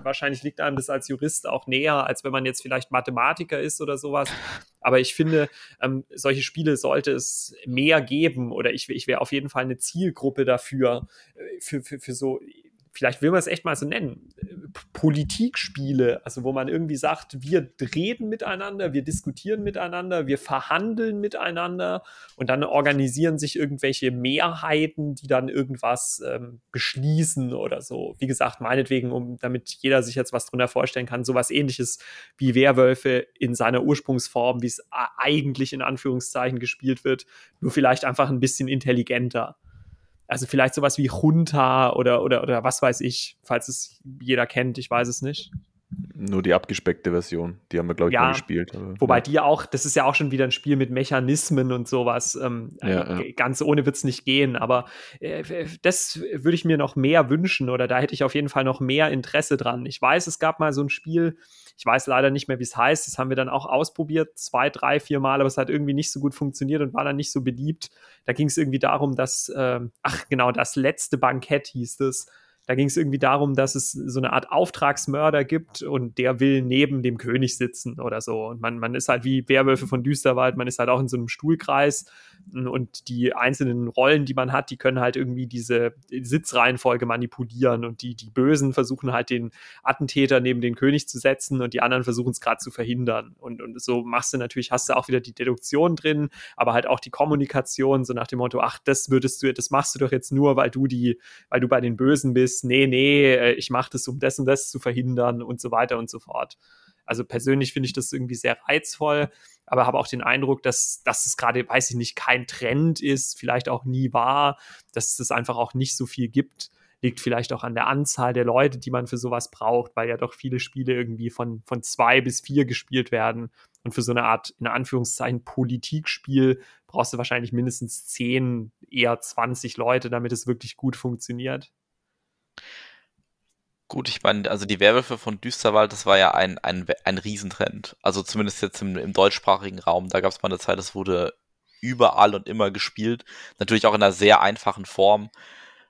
Wahrscheinlich liegt einem das als Jurist auch näher, als wenn man jetzt vielleicht Mathematiker ist oder sowas. Aber ich finde, ähm, solche Spiele sollte es mehr geben oder ich, ich wäre auf jeden Fall eine Zielgruppe dafür, äh, für, für, für so vielleicht will man es echt mal so nennen, Politikspiele, also wo man irgendwie sagt, wir reden miteinander, wir diskutieren miteinander, wir verhandeln miteinander und dann organisieren sich irgendwelche Mehrheiten, die dann irgendwas ähm, beschließen oder so. Wie gesagt, meinetwegen, um damit jeder sich jetzt was drunter vorstellen kann, sowas ähnliches wie Werwölfe in seiner Ursprungsform, wie es eigentlich in Anführungszeichen gespielt wird, nur vielleicht einfach ein bisschen intelligenter. Also vielleicht sowas wie Junta oder, oder, oder was weiß ich, falls es jeder kennt, ich weiß es nicht. Nur die abgespeckte Version, die haben wir, glaube ich, ja, mal gespielt. Aber, wobei ja. die auch, das ist ja auch schon wieder ein Spiel mit Mechanismen und sowas. Ähm, ja, ja. Ganz ohne wird es nicht gehen, aber äh, das würde ich mir noch mehr wünschen oder da hätte ich auf jeden Fall noch mehr Interesse dran. Ich weiß, es gab mal so ein Spiel, ich weiß leider nicht mehr, wie es heißt. Das haben wir dann auch ausprobiert, zwei, drei, vier Mal, aber es hat irgendwie nicht so gut funktioniert und war dann nicht so beliebt. Da ging es irgendwie darum, dass, äh, ach genau, das letzte Bankett hieß es. Da ging es irgendwie darum, dass es so eine Art Auftragsmörder gibt und der will neben dem König sitzen oder so. Und man, man ist halt wie Werwölfe von Düsterwald, man ist halt auch in so einem Stuhlkreis und die einzelnen Rollen, die man hat, die können halt irgendwie diese Sitzreihenfolge manipulieren und die, die Bösen versuchen halt den Attentäter neben den König zu setzen und die anderen versuchen es gerade zu verhindern. Und, und so machst du natürlich, hast du auch wieder die Deduktion drin, aber halt auch die Kommunikation, so nach dem Motto, ach, das würdest du, das machst du doch jetzt nur, weil du die, weil du bei den Bösen bist nee, nee, äh, ich mache das, um das und das zu verhindern und so weiter und so fort. Also persönlich finde ich das irgendwie sehr reizvoll, aber habe auch den Eindruck, dass, dass es gerade, weiß ich nicht, kein Trend ist, vielleicht auch nie war, dass es einfach auch nicht so viel gibt. Liegt vielleicht auch an der Anzahl der Leute, die man für sowas braucht, weil ja doch viele Spiele irgendwie von, von zwei bis vier gespielt werden. Und für so eine Art, in Anführungszeichen, Politikspiel brauchst du wahrscheinlich mindestens zehn, eher 20 Leute, damit es wirklich gut funktioniert. Gut, ich meine, also die Werwölfe von Düsterwald, das war ja ein, ein, ein Riesentrend. Also zumindest jetzt im, im deutschsprachigen Raum. Da gab es mal eine Zeit, das wurde überall und immer gespielt. Natürlich auch in einer sehr einfachen Form.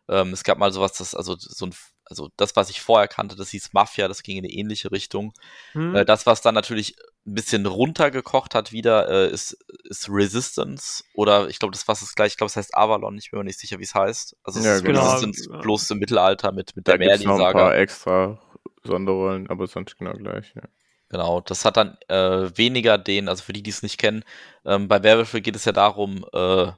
Ähm, es gab mal sowas, das, also so ein also das, was ich vorher kannte, das hieß Mafia, das ging in eine ähnliche Richtung. Hm. Äh, das, was dann natürlich ein bisschen runtergekocht hat wieder, äh, ist, ist Resistance. Oder ich glaube, das was ist gleich, ich glaube, es heißt Avalon, ich bin mir nicht sicher, wie es heißt. Also es ja, ist genau. Resistance ja. bloß im Mittelalter mit, mit der Merlin-Saga. ein paar extra Sonderrollen, aber sonst genau gleich, ja. Genau, das hat dann äh, weniger den, also für die, die es nicht kennen, ähm, bei Werwölfe geht es ja darum, äh,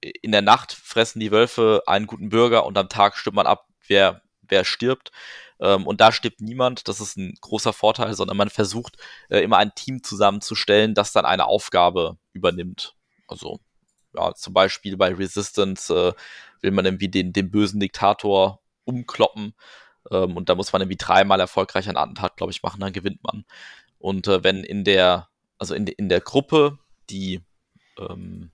in der Nacht fressen die Wölfe einen guten Bürger und am Tag stimmt man ab, wer wer stirbt. Ähm, und da stirbt niemand, das ist ein großer Vorteil, sondern man versucht äh, immer ein Team zusammenzustellen, das dann eine Aufgabe übernimmt. Also ja, zum Beispiel bei Resistance äh, will man irgendwie den, den bösen Diktator umkloppen. Ähm, und da muss man irgendwie dreimal erfolgreich ein Attentat, glaube ich, machen, dann gewinnt man. Und äh, wenn in der, also in, in der Gruppe, die ähm,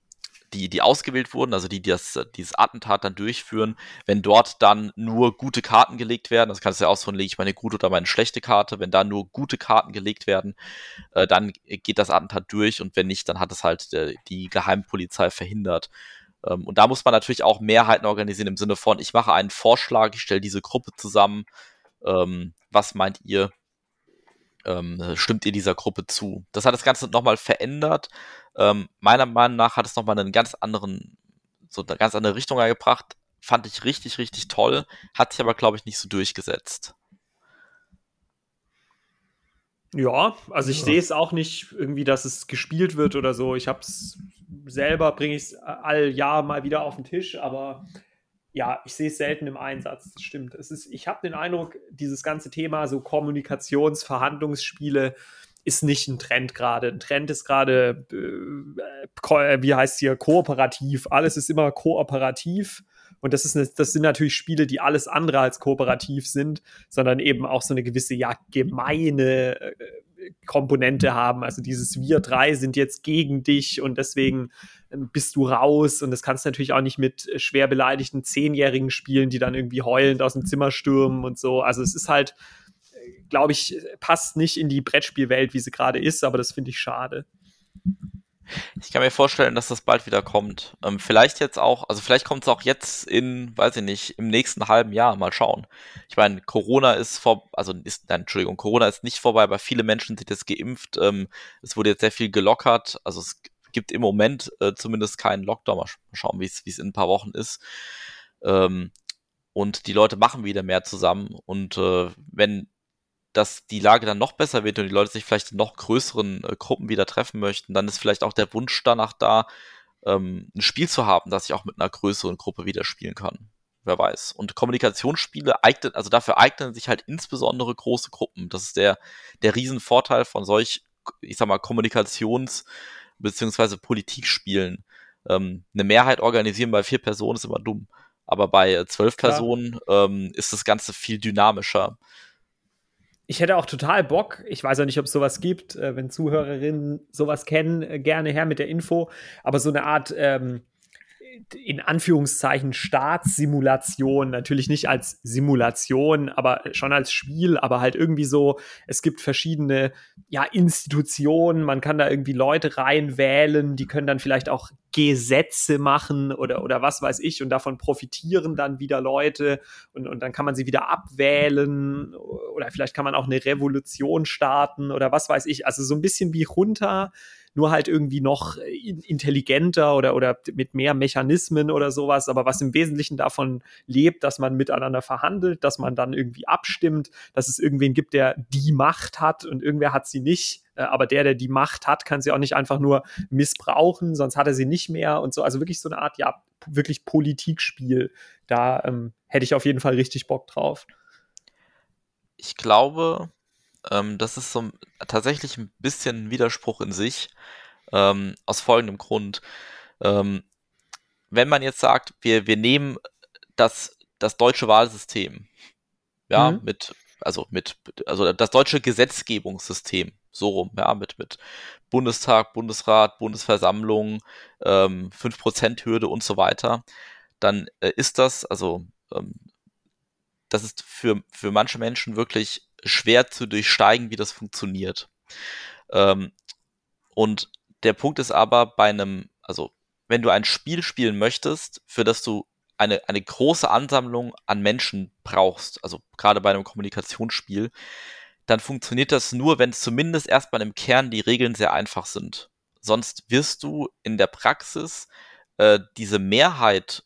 die, die ausgewählt wurden, also die, die das, dieses Attentat dann durchführen, wenn dort dann nur gute Karten gelegt werden, das kannst du ja aussuchen, lege ich meine gute oder meine schlechte Karte, wenn da nur gute Karten gelegt werden, äh, dann geht das Attentat durch und wenn nicht, dann hat es halt äh, die Geheimpolizei verhindert. Ähm, und da muss man natürlich auch Mehrheiten organisieren im Sinne von, ich mache einen Vorschlag, ich stelle diese Gruppe zusammen, ähm, was meint ihr? ähm, stimmt ihr dieser Gruppe zu. Das hat das Ganze nochmal verändert. Ähm, meiner Meinung nach hat es nochmal einen ganz anderen, so eine ganz andere Richtung gebracht. Fand ich richtig, richtig toll. Hat sich aber, glaube ich, nicht so durchgesetzt. Ja, also ich ja. sehe es auch nicht irgendwie, dass es gespielt wird oder so. Ich habe es selber, bringe ich es all Jahr mal wieder auf den Tisch, aber ja, ich sehe es selten im Einsatz. Das stimmt. Es ist, ich habe den Eindruck, dieses ganze Thema, so Kommunikations-, Verhandlungsspiele, ist nicht ein Trend gerade. Ein Trend ist gerade, äh, wie heißt hier, kooperativ. Alles ist immer kooperativ. Und das, ist eine, das sind natürlich Spiele, die alles andere als kooperativ sind, sondern eben auch so eine gewisse, ja, gemeine äh, Komponente haben. Also dieses Wir drei sind jetzt gegen dich und deswegen ähm, bist du raus. Und das kannst du natürlich auch nicht mit äh, schwer beleidigten Zehnjährigen spielen, die dann irgendwie heulend aus dem Zimmer stürmen und so. Also es ist halt, äh, glaube ich, passt nicht in die Brettspielwelt, wie sie gerade ist, aber das finde ich schade. Ich kann mir vorstellen, dass das bald wieder kommt. Ähm, vielleicht jetzt auch, also vielleicht kommt es auch jetzt in, weiß ich nicht, im nächsten halben Jahr. Mal schauen. Ich meine, Corona ist vor, also ist, nein, Entschuldigung, Corona ist nicht vorbei, aber viele Menschen sind jetzt geimpft. Ähm, es wurde jetzt sehr viel gelockert. Also es gibt im Moment äh, zumindest keinen Lockdown. Mal schauen, wie es in ein paar Wochen ist. Ähm, und die Leute machen wieder mehr zusammen. Und äh, wenn dass die Lage dann noch besser wird und die Leute sich vielleicht in noch größeren äh, Gruppen wieder treffen möchten, dann ist vielleicht auch der Wunsch danach da, ähm, ein Spiel zu haben, das ich auch mit einer größeren Gruppe wieder spielen kann. Wer weiß. Und Kommunikationsspiele eignen, also dafür eignen sich halt insbesondere große Gruppen. Das ist der, der Riesenvorteil von solch, ich sag mal, Kommunikations- bzw. Politikspielen. Ähm, eine Mehrheit organisieren bei vier Personen ist immer dumm. Aber bei äh, zwölf Personen ähm, ist das Ganze viel dynamischer ich hätte auch total Bock, ich weiß auch nicht, ob es sowas gibt, äh, wenn Zuhörerinnen sowas kennen, äh, gerne her mit der Info, aber so eine Art ähm, in Anführungszeichen Staatssimulation, natürlich nicht als Simulation, aber schon als Spiel, aber halt irgendwie so, es gibt verschiedene ja, Institutionen, man kann da irgendwie Leute reinwählen, die können dann vielleicht auch Gesetze machen oder, oder was weiß ich und davon profitieren dann wieder Leute und, und dann kann man sie wieder abwählen oder vielleicht kann man auch eine Revolution starten oder was weiß ich. Also so ein bisschen wie runter nur halt irgendwie noch äh, intelligenter oder, oder mit mehr Mechanismen oder sowas, aber was im Wesentlichen davon lebt, dass man miteinander verhandelt, dass man dann irgendwie abstimmt, dass es irgendwen gibt, der die Macht hat und irgendwer hat sie nicht. Äh, aber der, der die Macht hat, kann sie auch nicht einfach nur missbrauchen, sonst hat er sie nicht mehr und so. Also wirklich so eine Art, ja, wirklich Politikspiel. Da ähm, hätte ich auf jeden Fall richtig Bock drauf. Ich glaube, ähm, das ist so tatsächlich ein bisschen ein Widerspruch in sich, ähm, aus folgendem Grund. Ähm, wenn man jetzt sagt, wir, wir nehmen das, das deutsche Wahlsystem, ja, mhm. mit, also mit, also das deutsche Gesetzgebungssystem, so rum, ja, mit, mit Bundestag, Bundesrat, Bundesversammlung, ähm, 5%-Hürde und so weiter, dann äh, ist das, also ähm, das ist für, für manche Menschen wirklich schwer zu durchsteigen, wie das funktioniert. Ähm, und der Punkt ist aber bei einem, also wenn du ein Spiel spielen möchtest, für das du eine, eine große Ansammlung an Menschen brauchst, also gerade bei einem Kommunikationsspiel, dann funktioniert das nur, wenn zumindest erstmal im Kern die Regeln sehr einfach sind. Sonst wirst du in der Praxis äh, diese Mehrheit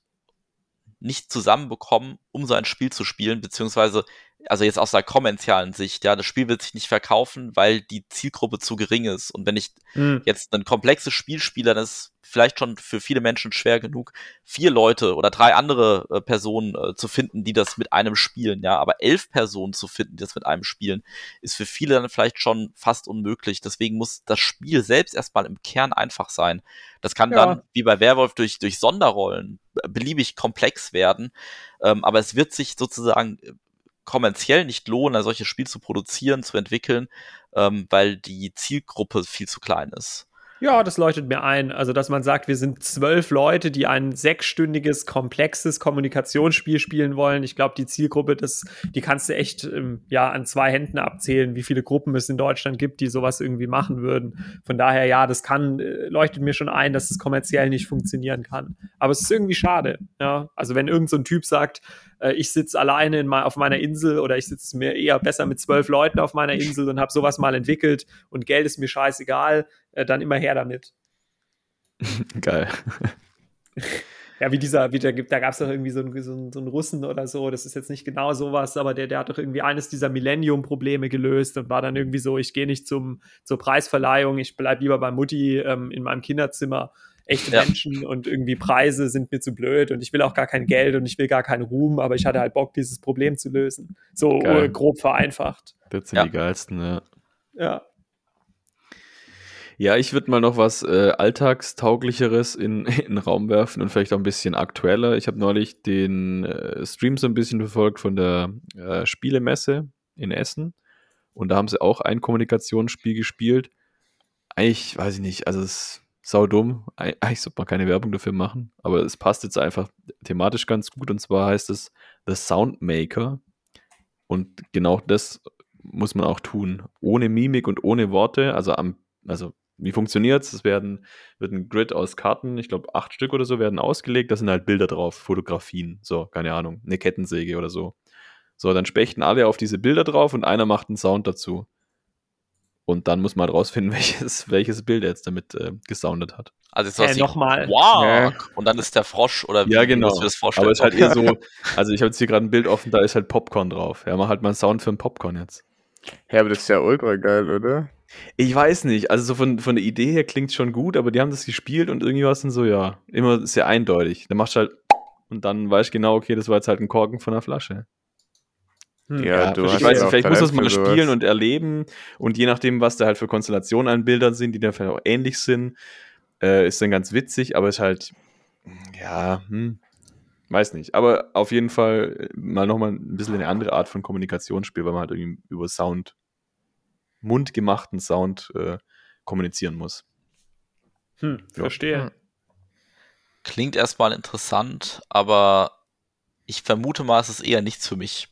nicht zusammenbekommen, um so ein Spiel zu spielen, beziehungsweise also jetzt aus der kommerzialen Sicht, ja, das Spiel wird sich nicht verkaufen, weil die Zielgruppe zu gering ist. Und wenn ich mhm. jetzt ein komplexes Spiel spiele, dann ist vielleicht schon für viele Menschen schwer genug, vier Leute oder drei andere äh, Personen äh, zu finden, die das mit einem spielen, ja. Aber elf Personen zu finden, die das mit einem spielen, ist für viele dann vielleicht schon fast unmöglich. Deswegen muss das Spiel selbst erstmal im Kern einfach sein. Das kann ja. dann, wie bei Werwolf, durch, durch Sonderrollen beliebig komplex werden. Ähm, aber es wird sich sozusagen kommerziell nicht lohnen, ein solches Spiel zu produzieren, zu entwickeln, ähm, weil die Zielgruppe viel zu klein ist. Ja, das leuchtet mir ein. Also, dass man sagt, wir sind zwölf Leute, die ein sechsstündiges, komplexes Kommunikationsspiel spielen wollen. Ich glaube, die Zielgruppe, das, die kannst du echt ähm, ja, an zwei Händen abzählen, wie viele Gruppen es in Deutschland gibt, die sowas irgendwie machen würden. Von daher, ja, das kann, äh, leuchtet mir schon ein, dass es kommerziell nicht funktionieren kann. Aber es ist irgendwie schade. Ja? Also, wenn irgendein so Typ sagt, äh, ich sitze alleine in, auf meiner Insel oder ich sitze mir eher besser mit zwölf Leuten auf meiner Insel und habe sowas mal entwickelt und Geld ist mir scheißegal, äh, dann immer her damit. Geil. Ja, wie dieser, wie der, da gab es doch irgendwie so einen, so, einen, so einen Russen oder so, das ist jetzt nicht genau sowas, aber der, der hat doch irgendwie eines dieser Millennium-Probleme gelöst und war dann irgendwie so, ich gehe nicht zum, zur Preisverleihung, ich bleibe lieber bei Mutti ähm, in meinem Kinderzimmer echte ja. Menschen und irgendwie Preise sind mir zu blöd und ich will auch gar kein Geld und ich will gar keinen Ruhm, aber ich hatte halt Bock, dieses Problem zu lösen. So Geil. grob vereinfacht. Das sind ja. die geilsten, ja. Ja. Ja, ich würde mal noch was äh, Alltagstauglicheres in, in den Raum werfen und vielleicht auch ein bisschen aktueller. Ich habe neulich den äh, Stream so ein bisschen verfolgt von der äh, Spielemesse in Essen. Und da haben sie auch ein Kommunikationsspiel gespielt. Eigentlich, weiß ich nicht, also es ist sau dumm. Eigentlich sollte man keine Werbung dafür machen, aber es passt jetzt einfach thematisch ganz gut. Und zwar heißt es The Soundmaker. Und genau das muss man auch tun. Ohne Mimik und ohne Worte, also am, also wie funktioniert es? Es wird ein Grid aus Karten, ich glaube acht Stück oder so, werden ausgelegt. Da sind halt Bilder drauf, Fotografien, so, keine Ahnung, eine Kettensäge oder so. So, dann spechten alle auf diese Bilder drauf und einer macht einen Sound dazu. Und dann muss man halt rausfinden, welches, welches Bild er jetzt damit äh, gesoundet hat. Also jetzt äh, nochmal. Wow! Ja. Und dann ist der Frosch oder wie ja, genau. musst du das vorstellen? Aber es ist halt eher so, also ich habe jetzt hier gerade ein Bild offen, da ist halt Popcorn drauf. Ja, mach halt mal einen Sound für ein Popcorn jetzt. Ja, aber das ist ja ultra geil, oder? Ich weiß nicht. Also so von, von der Idee her klingt es schon gut, aber die haben das gespielt und irgendwie war es dann so, ja, immer sehr eindeutig. Dann machst du halt und dann weißt du genau, okay, das war jetzt halt ein Korken von der Flasche. Hm. Ja, ja, du ich weiß nicht, vielleicht muss man es mal spielen und erleben und je nachdem, was da halt für Konstellationen an Bildern sind, die dann vielleicht auch ähnlich sind, äh, ist dann ganz witzig, aber ist halt, ja, hm, weiß nicht. Aber auf jeden Fall mal nochmal ein bisschen eine andere Art von Kommunikationsspiel, weil man halt irgendwie über Sound mundgemachten Sound äh, kommunizieren muss. Hm, ja. verstehe. Hm. Klingt erstmal interessant, aber ich vermute mal, es ist eher nichts für mich,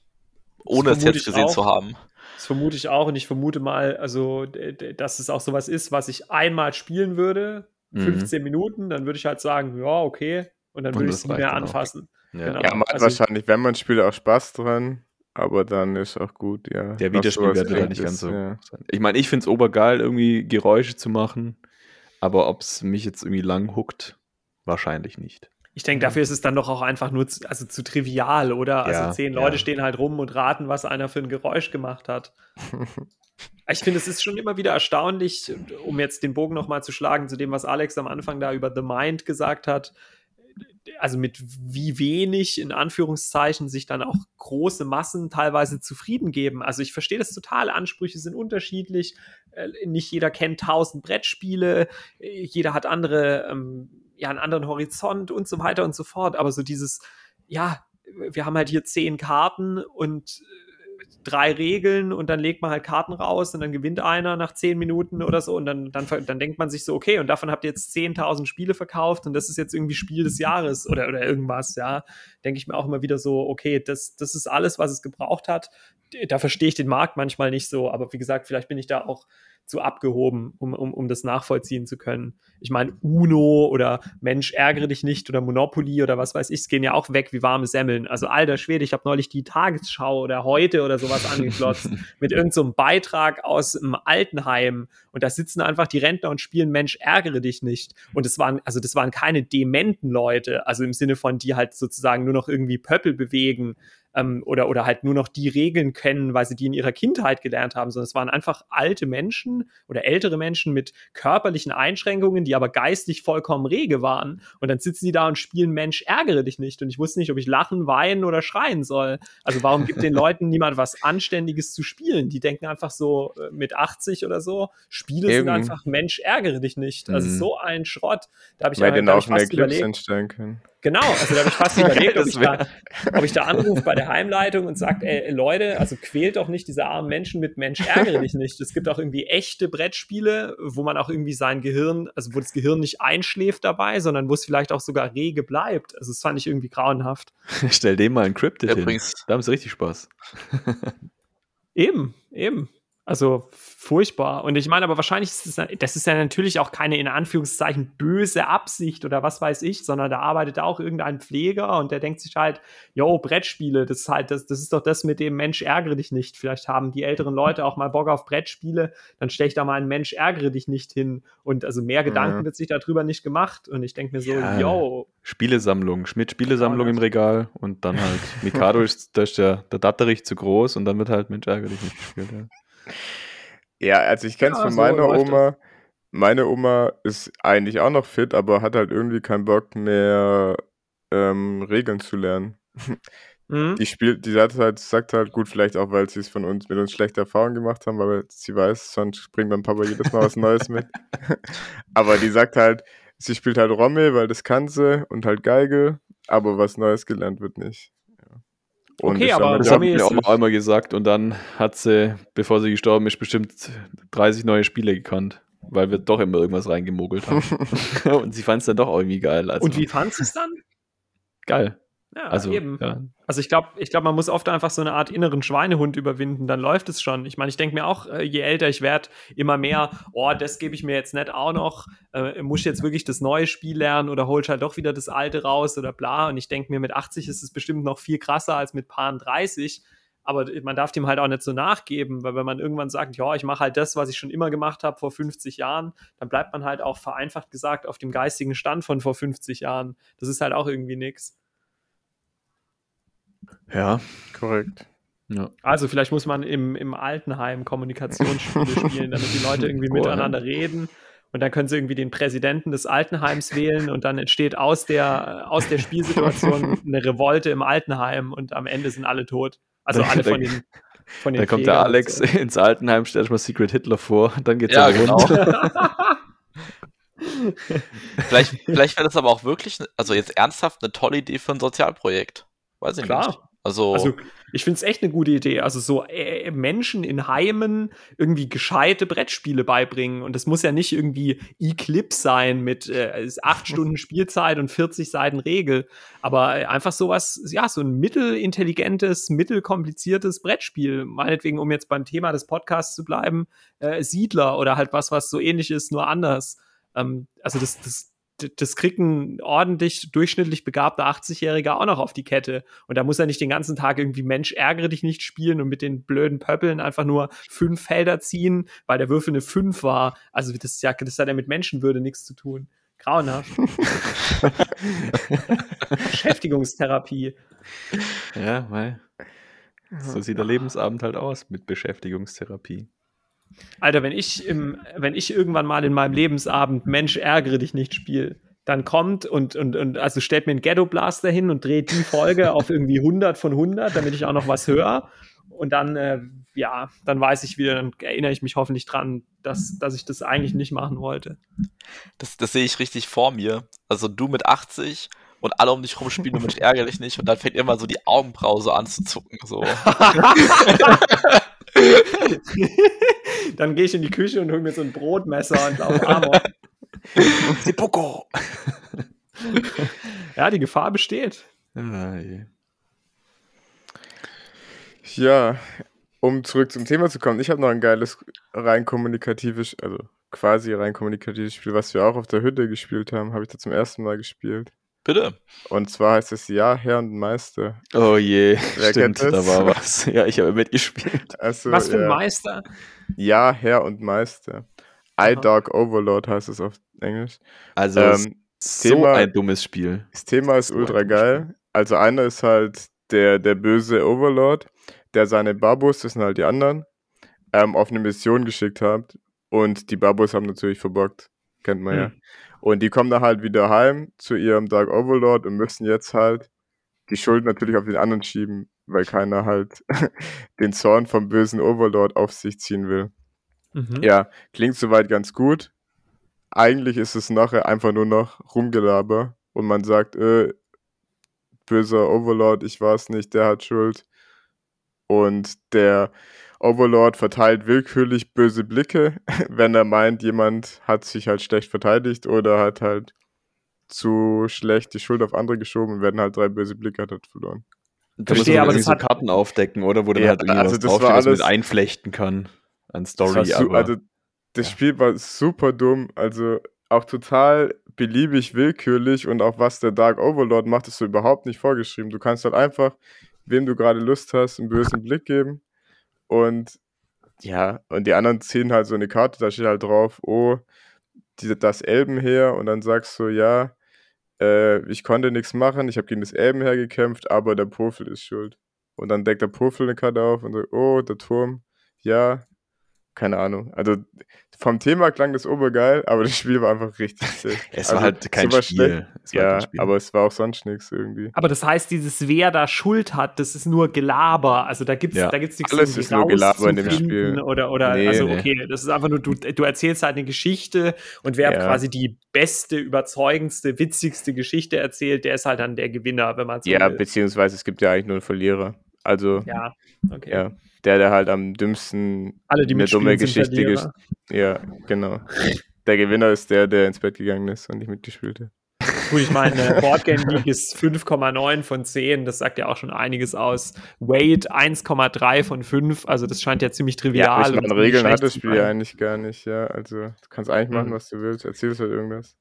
ohne es jetzt gesehen auch. zu haben. Das vermute ich auch und ich vermute mal, also, dass es auch sowas ist, was ich einmal spielen würde, 15 mhm. Minuten, dann würde ich halt sagen, ja, okay, und dann würde ich es nie mehr anfassen. Ja, genau. ja man hat also, wahrscheinlich, wenn man spielt, auch Spaß dran. Aber dann ist auch gut, ja. Der Wiederspielwert wird nicht ganz so ja. sein. Ich meine, ich finde es obergeil, irgendwie Geräusche zu machen, aber ob es mich jetzt irgendwie lang huckt, wahrscheinlich nicht. Ich denke, dafür ist es dann doch auch einfach nur zu, also zu trivial, oder? Also ja, also zehn Leute ja. stehen halt rum und raten, was einer für ein Geräusch gemacht hat. ich finde, es ist schon immer wieder erstaunlich, um jetzt den Bogen nochmal zu schlagen zu dem, was Alex am Anfang da über The Mind gesagt hat also mit wie wenig in Anführungszeichen sich dann auch große Massen teilweise zufrieden geben. Also ich verstehe das total, Ansprüche sind unterschiedlich, äh, nicht jeder kennt tausend Brettspiele, jeder hat andere, ähm, ja, einen anderen Horizont und so weiter und so fort. Aber so dieses, ja, wir haben halt hier zehn Karten und drei Regeln und dann legt man halt Karten raus und dann gewinnt einer nach zehn Minuten oder so und dann, dann, dann denkt man sich so, okay, und davon habt ihr jetzt 10.000 Spiele verkauft und das ist jetzt irgendwie Spiel des Jahres oder, oder irgendwas, ja. Denke ich mir auch immer wieder so, okay, das, das ist alles, was es gebraucht hat. Da verstehe ich den Markt manchmal nicht so, aber wie gesagt, vielleicht bin ich da auch zu abgehoben, um, um, um das nachvollziehen zu können. Ich meine, Uno oder Mensch, ärgere dich nicht oder Monopoly oder was weiß ich, es gehen ja auch weg wie warme Semmeln. Also alter Schwede, ich habe neulich die Tagesschau oder heute oder sowas angeklotzt mit irgendeinem so Beitrag aus dem Altenheim und da sitzen einfach die Rentner und spielen Mensch, ärgere dich nicht. Und das waren, also das waren keine dementen Leute, also im Sinne von, die halt sozusagen nur noch irgendwie Pöppel bewegen, ähm, oder, oder halt nur noch die Regeln kennen, weil sie die in ihrer Kindheit gelernt haben, sondern es waren einfach alte Menschen oder ältere Menschen mit körperlichen Einschränkungen, die aber geistig vollkommen rege waren. Und dann sitzen die da und spielen Mensch, ärgere dich nicht. Und ich wusste nicht, ob ich lachen, weinen oder schreien soll. Also warum gibt den Leuten niemand was Anständiges zu spielen? Die denken einfach so äh, mit 80 oder so, Spiele Eben. sind einfach Mensch, ärgere dich nicht. Also mhm. so ein Schrott. Da habe ich dann auch mehr Clips entstellen können. Genau, also da habe ich fast überlegt, ob, ich da, ob ich da anrufe bei der Heimleitung und sage, ey, Leute, also quält doch nicht diese armen Menschen mit Mensch, ärgere dich nicht. Es gibt auch irgendwie echte Brettspiele, wo man auch irgendwie sein Gehirn, also wo das Gehirn nicht einschläft dabei, sondern wo es vielleicht auch sogar rege bleibt. Also das fand ich irgendwie grauenhaft. Stell dem mal ein Cryptid hin. Da haben sie richtig Spaß. eben, eben. Also furchtbar. Und ich meine, aber wahrscheinlich ist es, das ist ja natürlich auch keine in Anführungszeichen böse Absicht oder was weiß ich, sondern da arbeitet auch irgendein Pfleger und der denkt sich halt, yo, Brettspiele, das ist halt, das, das ist doch das mit dem Mensch, ärgere dich nicht. Vielleicht haben die älteren Leute auch mal Bock auf Brettspiele, dann stelle ich da mal einen Mensch, ärgere dich nicht hin. Und also mehr Gedanken ja. wird sich darüber nicht gemacht. Und ich denke mir so, ja. yo. Spielesammlung, Schmidt-Spielesammlung im Regal und dann halt Mikado ist, da ist der, der Datterich zu groß und dann wird halt Mensch, ärgere dich nicht gespielt. Ja. Ja, also ich kenne es ja, von so meiner Oma. meine Oma ist eigentlich auch noch fit, aber hat halt irgendwie keinen Bock mehr ähm, Regeln zu lernen. Mhm. Die spielt, die sagt halt, sagt halt gut, vielleicht auch, weil sie es von uns mit uns schlechte Erfahrungen gemacht haben, weil sie weiß, sonst bringt mein Papa jedes Mal was Neues mit. aber die sagt halt, sie spielt halt Rommel, weil das kann sie und halt Geige, aber was Neues gelernt wird nicht. Und okay, aber das hat mir auch einmal gesagt und dann hat sie, bevor sie gestorben ist, bestimmt 30 neue Spiele gekannt, weil wir doch immer irgendwas reingemogelt haben. und sie fand es dann doch irgendwie geil. Also. Und wie fand sie es dann? Geil. Ja, also, eben. Ja. Also ich glaube, ich glaube, man muss oft einfach so eine Art inneren Schweinehund überwinden, dann läuft es schon. Ich meine, ich denke mir auch, äh, je älter ich werde, immer mehr, oh, das gebe ich mir jetzt nicht auch noch, äh, muss ich jetzt wirklich das neue Spiel lernen oder hol ich halt doch wieder das alte raus oder bla. Und ich denke mir, mit 80 ist es bestimmt noch viel krasser als mit Paaren 30. Aber man darf dem halt auch nicht so nachgeben, weil wenn man irgendwann sagt, ja, ich mache halt das, was ich schon immer gemacht habe vor 50 Jahren, dann bleibt man halt auch vereinfacht gesagt auf dem geistigen Stand von vor 50 Jahren. Das ist halt auch irgendwie nichts. Ja, korrekt. Ja. Also vielleicht muss man im, im Altenheim Kommunikationsspiele spielen, damit die Leute irgendwie miteinander reden. Und dann können sie irgendwie den Präsidenten des Altenheims wählen und dann entsteht aus der, aus der Spielsituation eine Revolte im Altenheim und am Ende sind alle tot. Also alle von den, von den Da kommt der Alex so. ins Altenheim, stellt sich mal Secret Hitler vor, dann geht's ja, genau. vielleicht vielleicht wäre das aber auch wirklich, also jetzt ernsthaft eine tolle Idee für ein Sozialprojekt. Weiß ich Klar. nicht. Also, also ich finde es echt eine gute Idee. Also so äh, Menschen in Heimen irgendwie gescheite Brettspiele beibringen. Und das muss ja nicht irgendwie Eclipse sein mit äh, acht Stunden Spielzeit und 40 Seiten Regel. Aber einfach sowas, ja, so ein mittelintelligentes, mittelkompliziertes Brettspiel. Meinetwegen, um jetzt beim Thema des Podcasts zu bleiben, äh, Siedler oder halt was, was so ähnlich ist, nur anders. Ähm, also das, das, das kriegt ein ordentlich durchschnittlich begabter 80-Jähriger auch noch auf die Kette. Und da muss er nicht den ganzen Tag irgendwie Mensch, ärgere dich nicht spielen und mit den blöden Pöppeln einfach nur fünf Felder ziehen, weil der Würfel eine 5 war. Also das, ist ja, das hat ja mit Menschenwürde nichts zu tun. Grauenhaft. Beschäftigungstherapie. Ja, weil so sieht der Lebensabend halt aus mit Beschäftigungstherapie. Alter, wenn ich, im, wenn ich irgendwann mal in meinem Lebensabend Mensch ärgere dich nicht spiele, dann kommt und, und, und also stellt mir einen Ghetto Blaster hin und dreht die Folge auf irgendwie 100 von 100, damit ich auch noch was höre. Und dann, äh, ja, dann weiß ich wieder, dann erinnere ich mich hoffentlich dran, dass, dass ich das eigentlich nicht machen wollte. Das, das sehe ich richtig vor mir. Also du mit 80 und alle um dich rum spielen du Mensch ärgerlich nicht und dann fängt immer so die Augenbraue so an zu zucken. So. Dann gehe ich in die Küche und hole mir so ein Brotmesser und auf Amor. Seppuku. ja, die Gefahr besteht. Ja, um zurück zum Thema zu kommen, ich habe noch ein geiles rein kommunikatives, also quasi rein kommunikatives Spiel, was wir auch auf der Hütte gespielt haben, habe ich da zum ersten Mal gespielt. Bitte. Und zwar heißt es Ja, Herr und Meister. Oh je, Wer stimmt, da war was. Ja, ich habe mitgespielt. Also, was für ein ja. Meister? Ja, Herr und Meister. iDog Overlord heißt es auf Englisch. Also ähm, so Thema, ein dummes Spiel. Das Thema ist so ultra geil. Also einer ist halt der, der böse Overlord, der seine Babus, das sind halt die anderen, ähm, auf eine Mission geschickt hat. Und die Babus haben natürlich verbockt. Kennt man hm. ja. Und die kommen dann halt wieder heim zu ihrem Dark Overlord und müssen jetzt halt die Schuld natürlich auf den anderen schieben, weil keiner halt den Zorn vom bösen Overlord auf sich ziehen will. Mhm. Ja, klingt soweit ganz gut. Eigentlich ist es nachher einfach nur noch Rumgelaber und man sagt, äh, böser Overlord, ich weiß nicht, der hat Schuld. Und der Overlord verteilt willkürlich böse Blicke, wenn er meint, jemand hat sich halt schlecht verteidigt oder hat halt zu schlecht die Schuld auf andere geschoben und werden halt drei böse Blicke hat, hat verloren. Da man aber das so hat... Karten aufdecken, oder? Wo ja, dann halt irgendwie also was das draufsteht, alles... mit einflechten kann an Story. Das aber, also das ja. Spiel war super dumm, also auch total beliebig willkürlich und auch was der Dark Overlord macht, ist so überhaupt nicht vorgeschrieben. Du kannst halt einfach, wem du gerade Lust hast, einen bösen Blick geben und ja, und die anderen ziehen halt so eine Karte, da steht halt drauf, oh, die, das Elbenheer. Und dann sagst du, ja, äh, ich konnte nichts machen, ich habe gegen das Elbenheer gekämpft, aber der Pofel ist schuld. Und dann deckt der Pofel eine Karte auf und sagt, oh, der Turm, ja, keine Ahnung. Also vom Thema klang das obergeil, aber das Spiel war einfach richtig sick. es also, war halt kein Spiel. ja, kein Spiel. aber es war auch sonst nichts irgendwie. Aber das heißt, dieses wer da Schuld hat, das ist nur Gelaber. Also da gibt's, ja. da gibt's nichts Alles ist nur Gelaber in dem Spiel. Oder, oder nee, also okay, nee. das ist einfach nur, du, du erzählst halt eine Geschichte und wer ja. quasi die beste, überzeugendste, witzigste Geschichte erzählt, der ist halt dann der Gewinner, wenn man so Ja, will. beziehungsweise es gibt ja eigentlich nur einen Verlierer. Also, ja, okay. Ja der, der halt am dümmsten Alle, die eine dumme Geschichte gesch Ja, genau. Der Gewinner ist der, der ins Bett gegangen ist und nicht mitgespielt hat. Gut, ich meine, Boardgame League ist 5,9 von 10, das sagt ja auch schon einiges aus. Wade 1,3 von 5, also das scheint ja ziemlich trivial. Ja, ich meine, Regeln hat das Spiel ja eigentlich gar nicht, ja. Also, du kannst eigentlich machen, mhm. was du willst, erzählst halt irgendwas.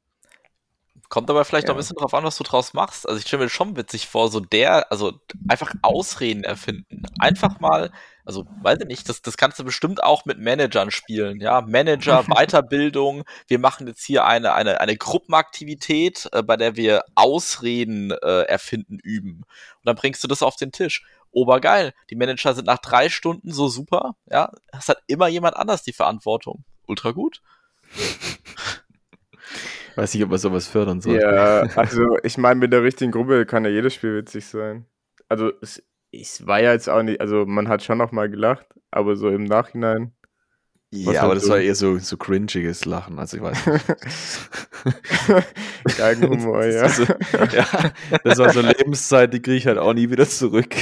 Kommt aber vielleicht ja. noch ein bisschen drauf an, was du draus machst. Also ich stelle mir schon witzig vor, so der, also einfach Ausreden erfinden. Einfach mal, also weiß ich nicht, das, das kannst du bestimmt auch mit Managern spielen. Ja, Manager, Weiterbildung. Wir machen jetzt hier eine, eine, eine Gruppenaktivität, äh, bei der wir Ausreden äh, erfinden üben. Und dann bringst du das auf den Tisch. Obergeil. Die Manager sind nach drei Stunden so super. Ja, es hat immer jemand anders die Verantwortung. Ultra gut. Weiß nicht, ob man sowas fördern soll. Ja, also ich meine, mit der richtigen Gruppe kann ja jedes Spiel witzig sein. Also es, es war ja jetzt auch nicht, also man hat schon noch mal gelacht, aber so im Nachhinein. Ja, aber das so war eher so, so cringiges Lachen, also ich weiß nicht. Geigenhumor, ja. Also, ja. Das war so Lebenszeit, die kriege ich halt auch nie wieder zurück.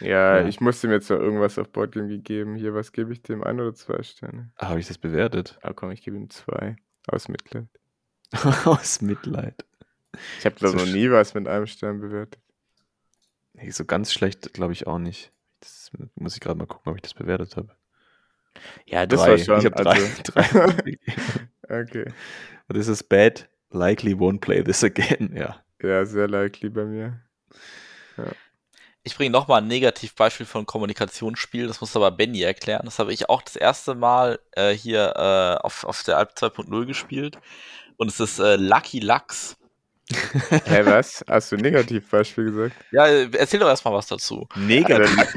Ja, ja, ich musste mir jetzt noch irgendwas auf Boardgame gegeben. Hier, was gebe ich dem? Ein oder zwei Sterne? Habe ich das bewertet? Ah, komm, ich gebe ihm zwei. Aus Mitleid. Aus Mitleid. Ich habe glaube so noch nie was mit einem Stern bewertet. Nee, so ganz schlecht glaube ich auch nicht. Das muss ich gerade mal gucken, ob ich das bewertet habe. Ja, das drei. war schon. Ich habe drei. Also. drei. okay. Und das ist bad. Likely won't play this again. Ja. Ja, sehr likely bei mir. Ja. Ich bringe nochmal ein Negativbeispiel von Kommunikationsspiel, das muss aber Benny erklären. Das habe ich auch das erste Mal äh, hier äh, auf, auf der Alp 2.0 gespielt. Und es ist äh, Lucky Lux. Hä, hey, was? Hast du ein Negativbeispiel gesagt? Ja, erzähl doch erstmal was dazu. Negativ?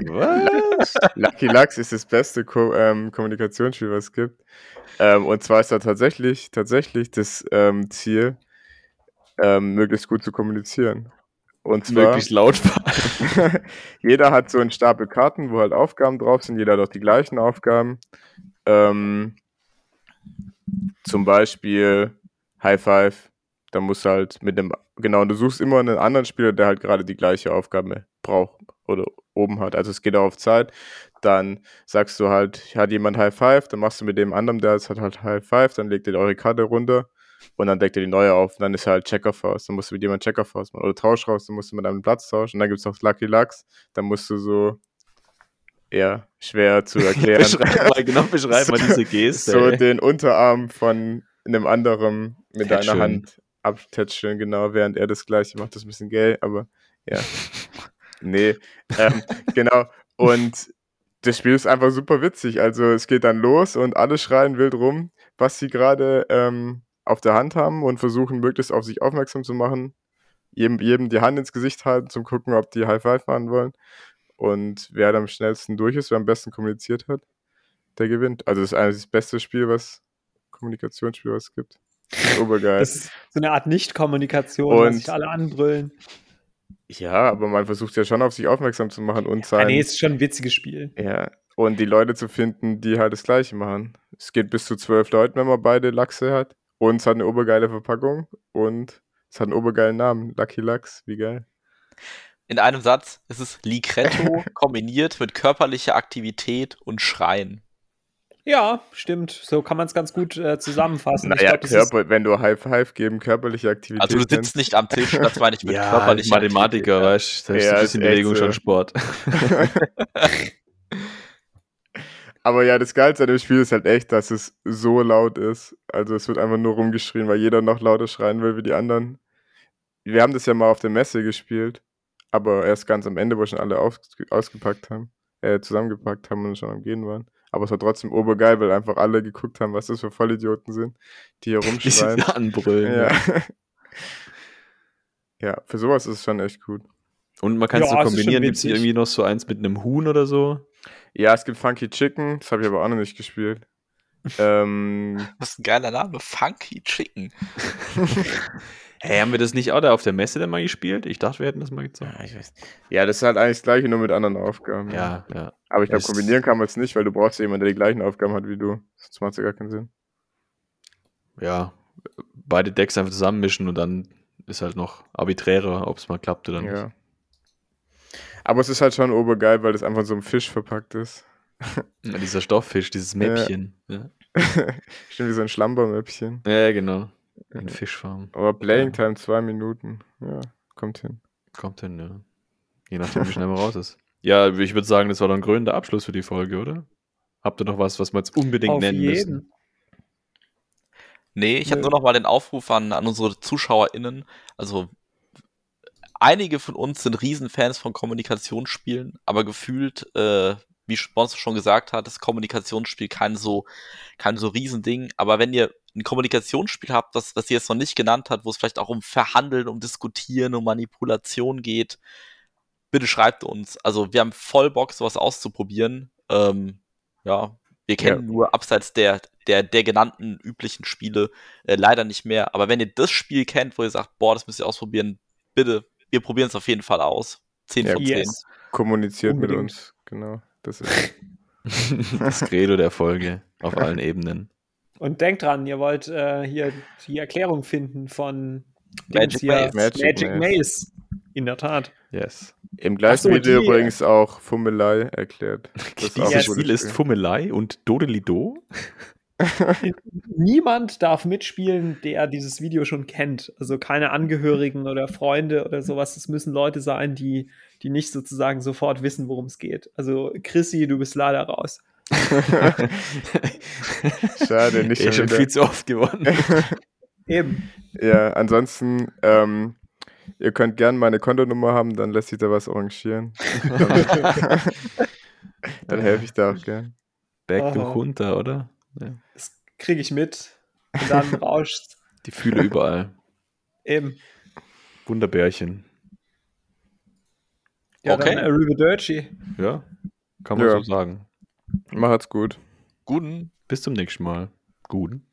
Was? Lucky Lux ist das beste Ko ähm, Kommunikationsspiel, was es gibt. Ähm, und zwar ist da tatsächlich, tatsächlich das ähm, Ziel, ähm, möglichst gut zu kommunizieren. Und zwar, möglichst laut jeder hat so einen Stapel Karten, wo halt Aufgaben drauf sind. Jeder hat auch die gleichen Aufgaben. Ähm, zum Beispiel High Five. Da musst du halt mit dem, genau, du suchst immer einen anderen Spieler, der halt gerade die gleiche Aufgabe braucht oder oben hat. Also es geht auch auf Zeit. Dann sagst du halt, hat jemand High Five, dann machst du mit dem anderen, der hat halt High Five, dann legt ihr eure Karte runter und dann deckt er die neue auf und dann ist halt Checker-Faust. Dann musst du mit jemandem Checker-Faust machen. Oder Tausch raus, dann musst du mit einem Platz tauschen. Und dann gibt es noch Lucky Lux, dann musst du so, ja, schwer zu erklären. beschreib mal, genau, beschreib mal diese Geste. So ey. den Unterarm von einem anderen mit Tätscheln. deiner Hand abtätscheln, genau, während er das gleiche macht. Das ist ein bisschen gay, aber ja. nee, ähm, genau. Und das Spiel ist einfach super witzig. Also es geht dann los und alle schreien wild rum, was sie gerade ähm, auf der Hand haben und versuchen, möglichst auf sich aufmerksam zu machen. Jedem, jedem die Hand ins Gesicht halten, zum gucken, ob die High Five machen wollen. Und wer am schnellsten durch ist, wer am besten kommuniziert hat, der gewinnt. Also das ist eigentlich das beste Spiel, was Kommunikationsspiel, was es gibt. Obergeil. Das ist so eine Art Nicht-Kommunikation, wo sich alle anbrüllen. Ja, aber man versucht ja schon auf sich aufmerksam zu machen und sein. Ja, nee, ist schon ein witziges Spiel. Ja, und die Leute zu finden, die halt das Gleiche machen. Es geht bis zu zwölf Leuten, wenn man beide Lachse hat. Und es hat eine obergeile Verpackung und es hat einen obergeilen Namen. Lucky Lux, wie geil. In einem Satz ist es Ligretto kombiniert mit körperlicher Aktivität und Schreien. Ja, stimmt. So kann man es ganz gut äh, zusammenfassen. Naja, glaub, Körper, wenn du High Five geben, körperliche Aktivität. Also du sitzt nicht am Tisch, das meine ich mit ja, körperlicher Mathematiker, weißt du, da ist ein bisschen Bewegung schon Sport. Aber ja, das Geilste an dem Spiel ist halt echt, dass es so laut ist. Also es wird einfach nur rumgeschrien, weil jeder noch lauter schreien will wie die anderen. Wir haben das ja mal auf der Messe gespielt, aber erst ganz am Ende, wo schon alle aus, ausgepackt haben, äh, zusammengepackt haben und schon am Gehen waren. Aber es war trotzdem obergeil, weil einfach alle geguckt haben, was das für Vollidioten sind, die hier rumschreien. Die anbrüllen. Ja. ja, für sowas ist es schon echt gut. Und man kann es ja, so kombinieren. Gibt es irgendwie noch so eins mit einem Huhn oder so? Ja, es gibt Funky Chicken, das habe ich aber auch noch nicht gespielt. ähm, das ist ein geiler Name, Funky Chicken. hey, haben wir das nicht auch da auf der Messe denn mal gespielt? Ich dachte, wir hätten das mal gezeigt. Ja, ja das ist halt eigentlich das gleiche, nur mit anderen Aufgaben. Ja, ja. ja. Aber ich glaube, kombinieren kann man es nicht, weil du brauchst jemanden, der die gleichen Aufgaben hat wie du. Sonst macht es ja gar keinen Sinn. Ja, beide Decks einfach zusammenmischen und dann ist halt noch arbiträrer, ob es mal klappt oder nicht. Ja. Aber es ist halt schon obergeil, weil das einfach so ein Fisch verpackt ist. Ja, dieser Stofffisch, dieses Mäppchen. Ja. Stimmt, wie so ein Schlambermäppchen. Ja, genau. Ein Fischfarm. Aber Playing Time zwei Minuten. Ja, kommt hin. Kommt hin, ja. Je nachdem, wie schnell man raus ist. Ja, ich würde sagen, das war doch ein krönender Abschluss für die Folge, oder? Habt ihr noch was, was wir jetzt unbedingt Auf nennen jeden. müssen? Nee, ich habe nur noch mal den Aufruf an, an unsere ZuschauerInnen. Also, einige von uns sind Riesenfans von Kommunikationsspielen, aber gefühlt, äh, wie Sponsor schon gesagt hat, ist Kommunikationsspiel kein so, kein so Riesending. Aber wenn ihr ein Kommunikationsspiel habt, das, was ihr jetzt noch nicht genannt hat, wo es vielleicht auch um Verhandeln, um Diskutieren, um Manipulation geht, bitte schreibt uns. Also wir haben voll Bock, sowas auszuprobieren. Ähm, ja, wir kennen ja. nur abseits der, der, der genannten üblichen Spiele äh, leider nicht mehr. Aber wenn ihr das Spiel kennt, wo ihr sagt, boah, das müsst ihr ausprobieren, bitte, wir probieren es auf jeden Fall aus. 10 ja, von 10. Yes. Kommuniziert Unbedingt. mit uns, genau. Das ist das Credo der Folge auf allen Ebenen. Und denkt dran, ihr wollt äh, hier die Erklärung finden von Magic, Maze. Magic, Magic Maze. In der Tat. Yes. Im gleichen so, Video die, übrigens auch Fummelei erklärt. Das Dieses Spiel ist Fummelei und Dodelido. Niemand darf mitspielen, der dieses Video schon kennt. Also keine Angehörigen oder Freunde oder sowas. Es müssen Leute sein, die, die nicht sozusagen sofort wissen, worum es geht. Also Chrissy, du bist leider raus. Schade, nicht schon, schon viel zu oft gewonnen. Eben. Ja, ansonsten ähm, Ihr könnt gerne meine Kontonummer haben, dann lässt sich da was arrangieren. dann helfe ich da auch gern. Back to runter, oder? Ja. Das kriege ich mit. Und dann rauscht. Die Fühle überall. Eben. Wunderbärchen. Ja, okay. dann Arrivederci. Ja, kann man ja. so sagen. Macht's gut. Guten. Bis zum nächsten Mal. Guten.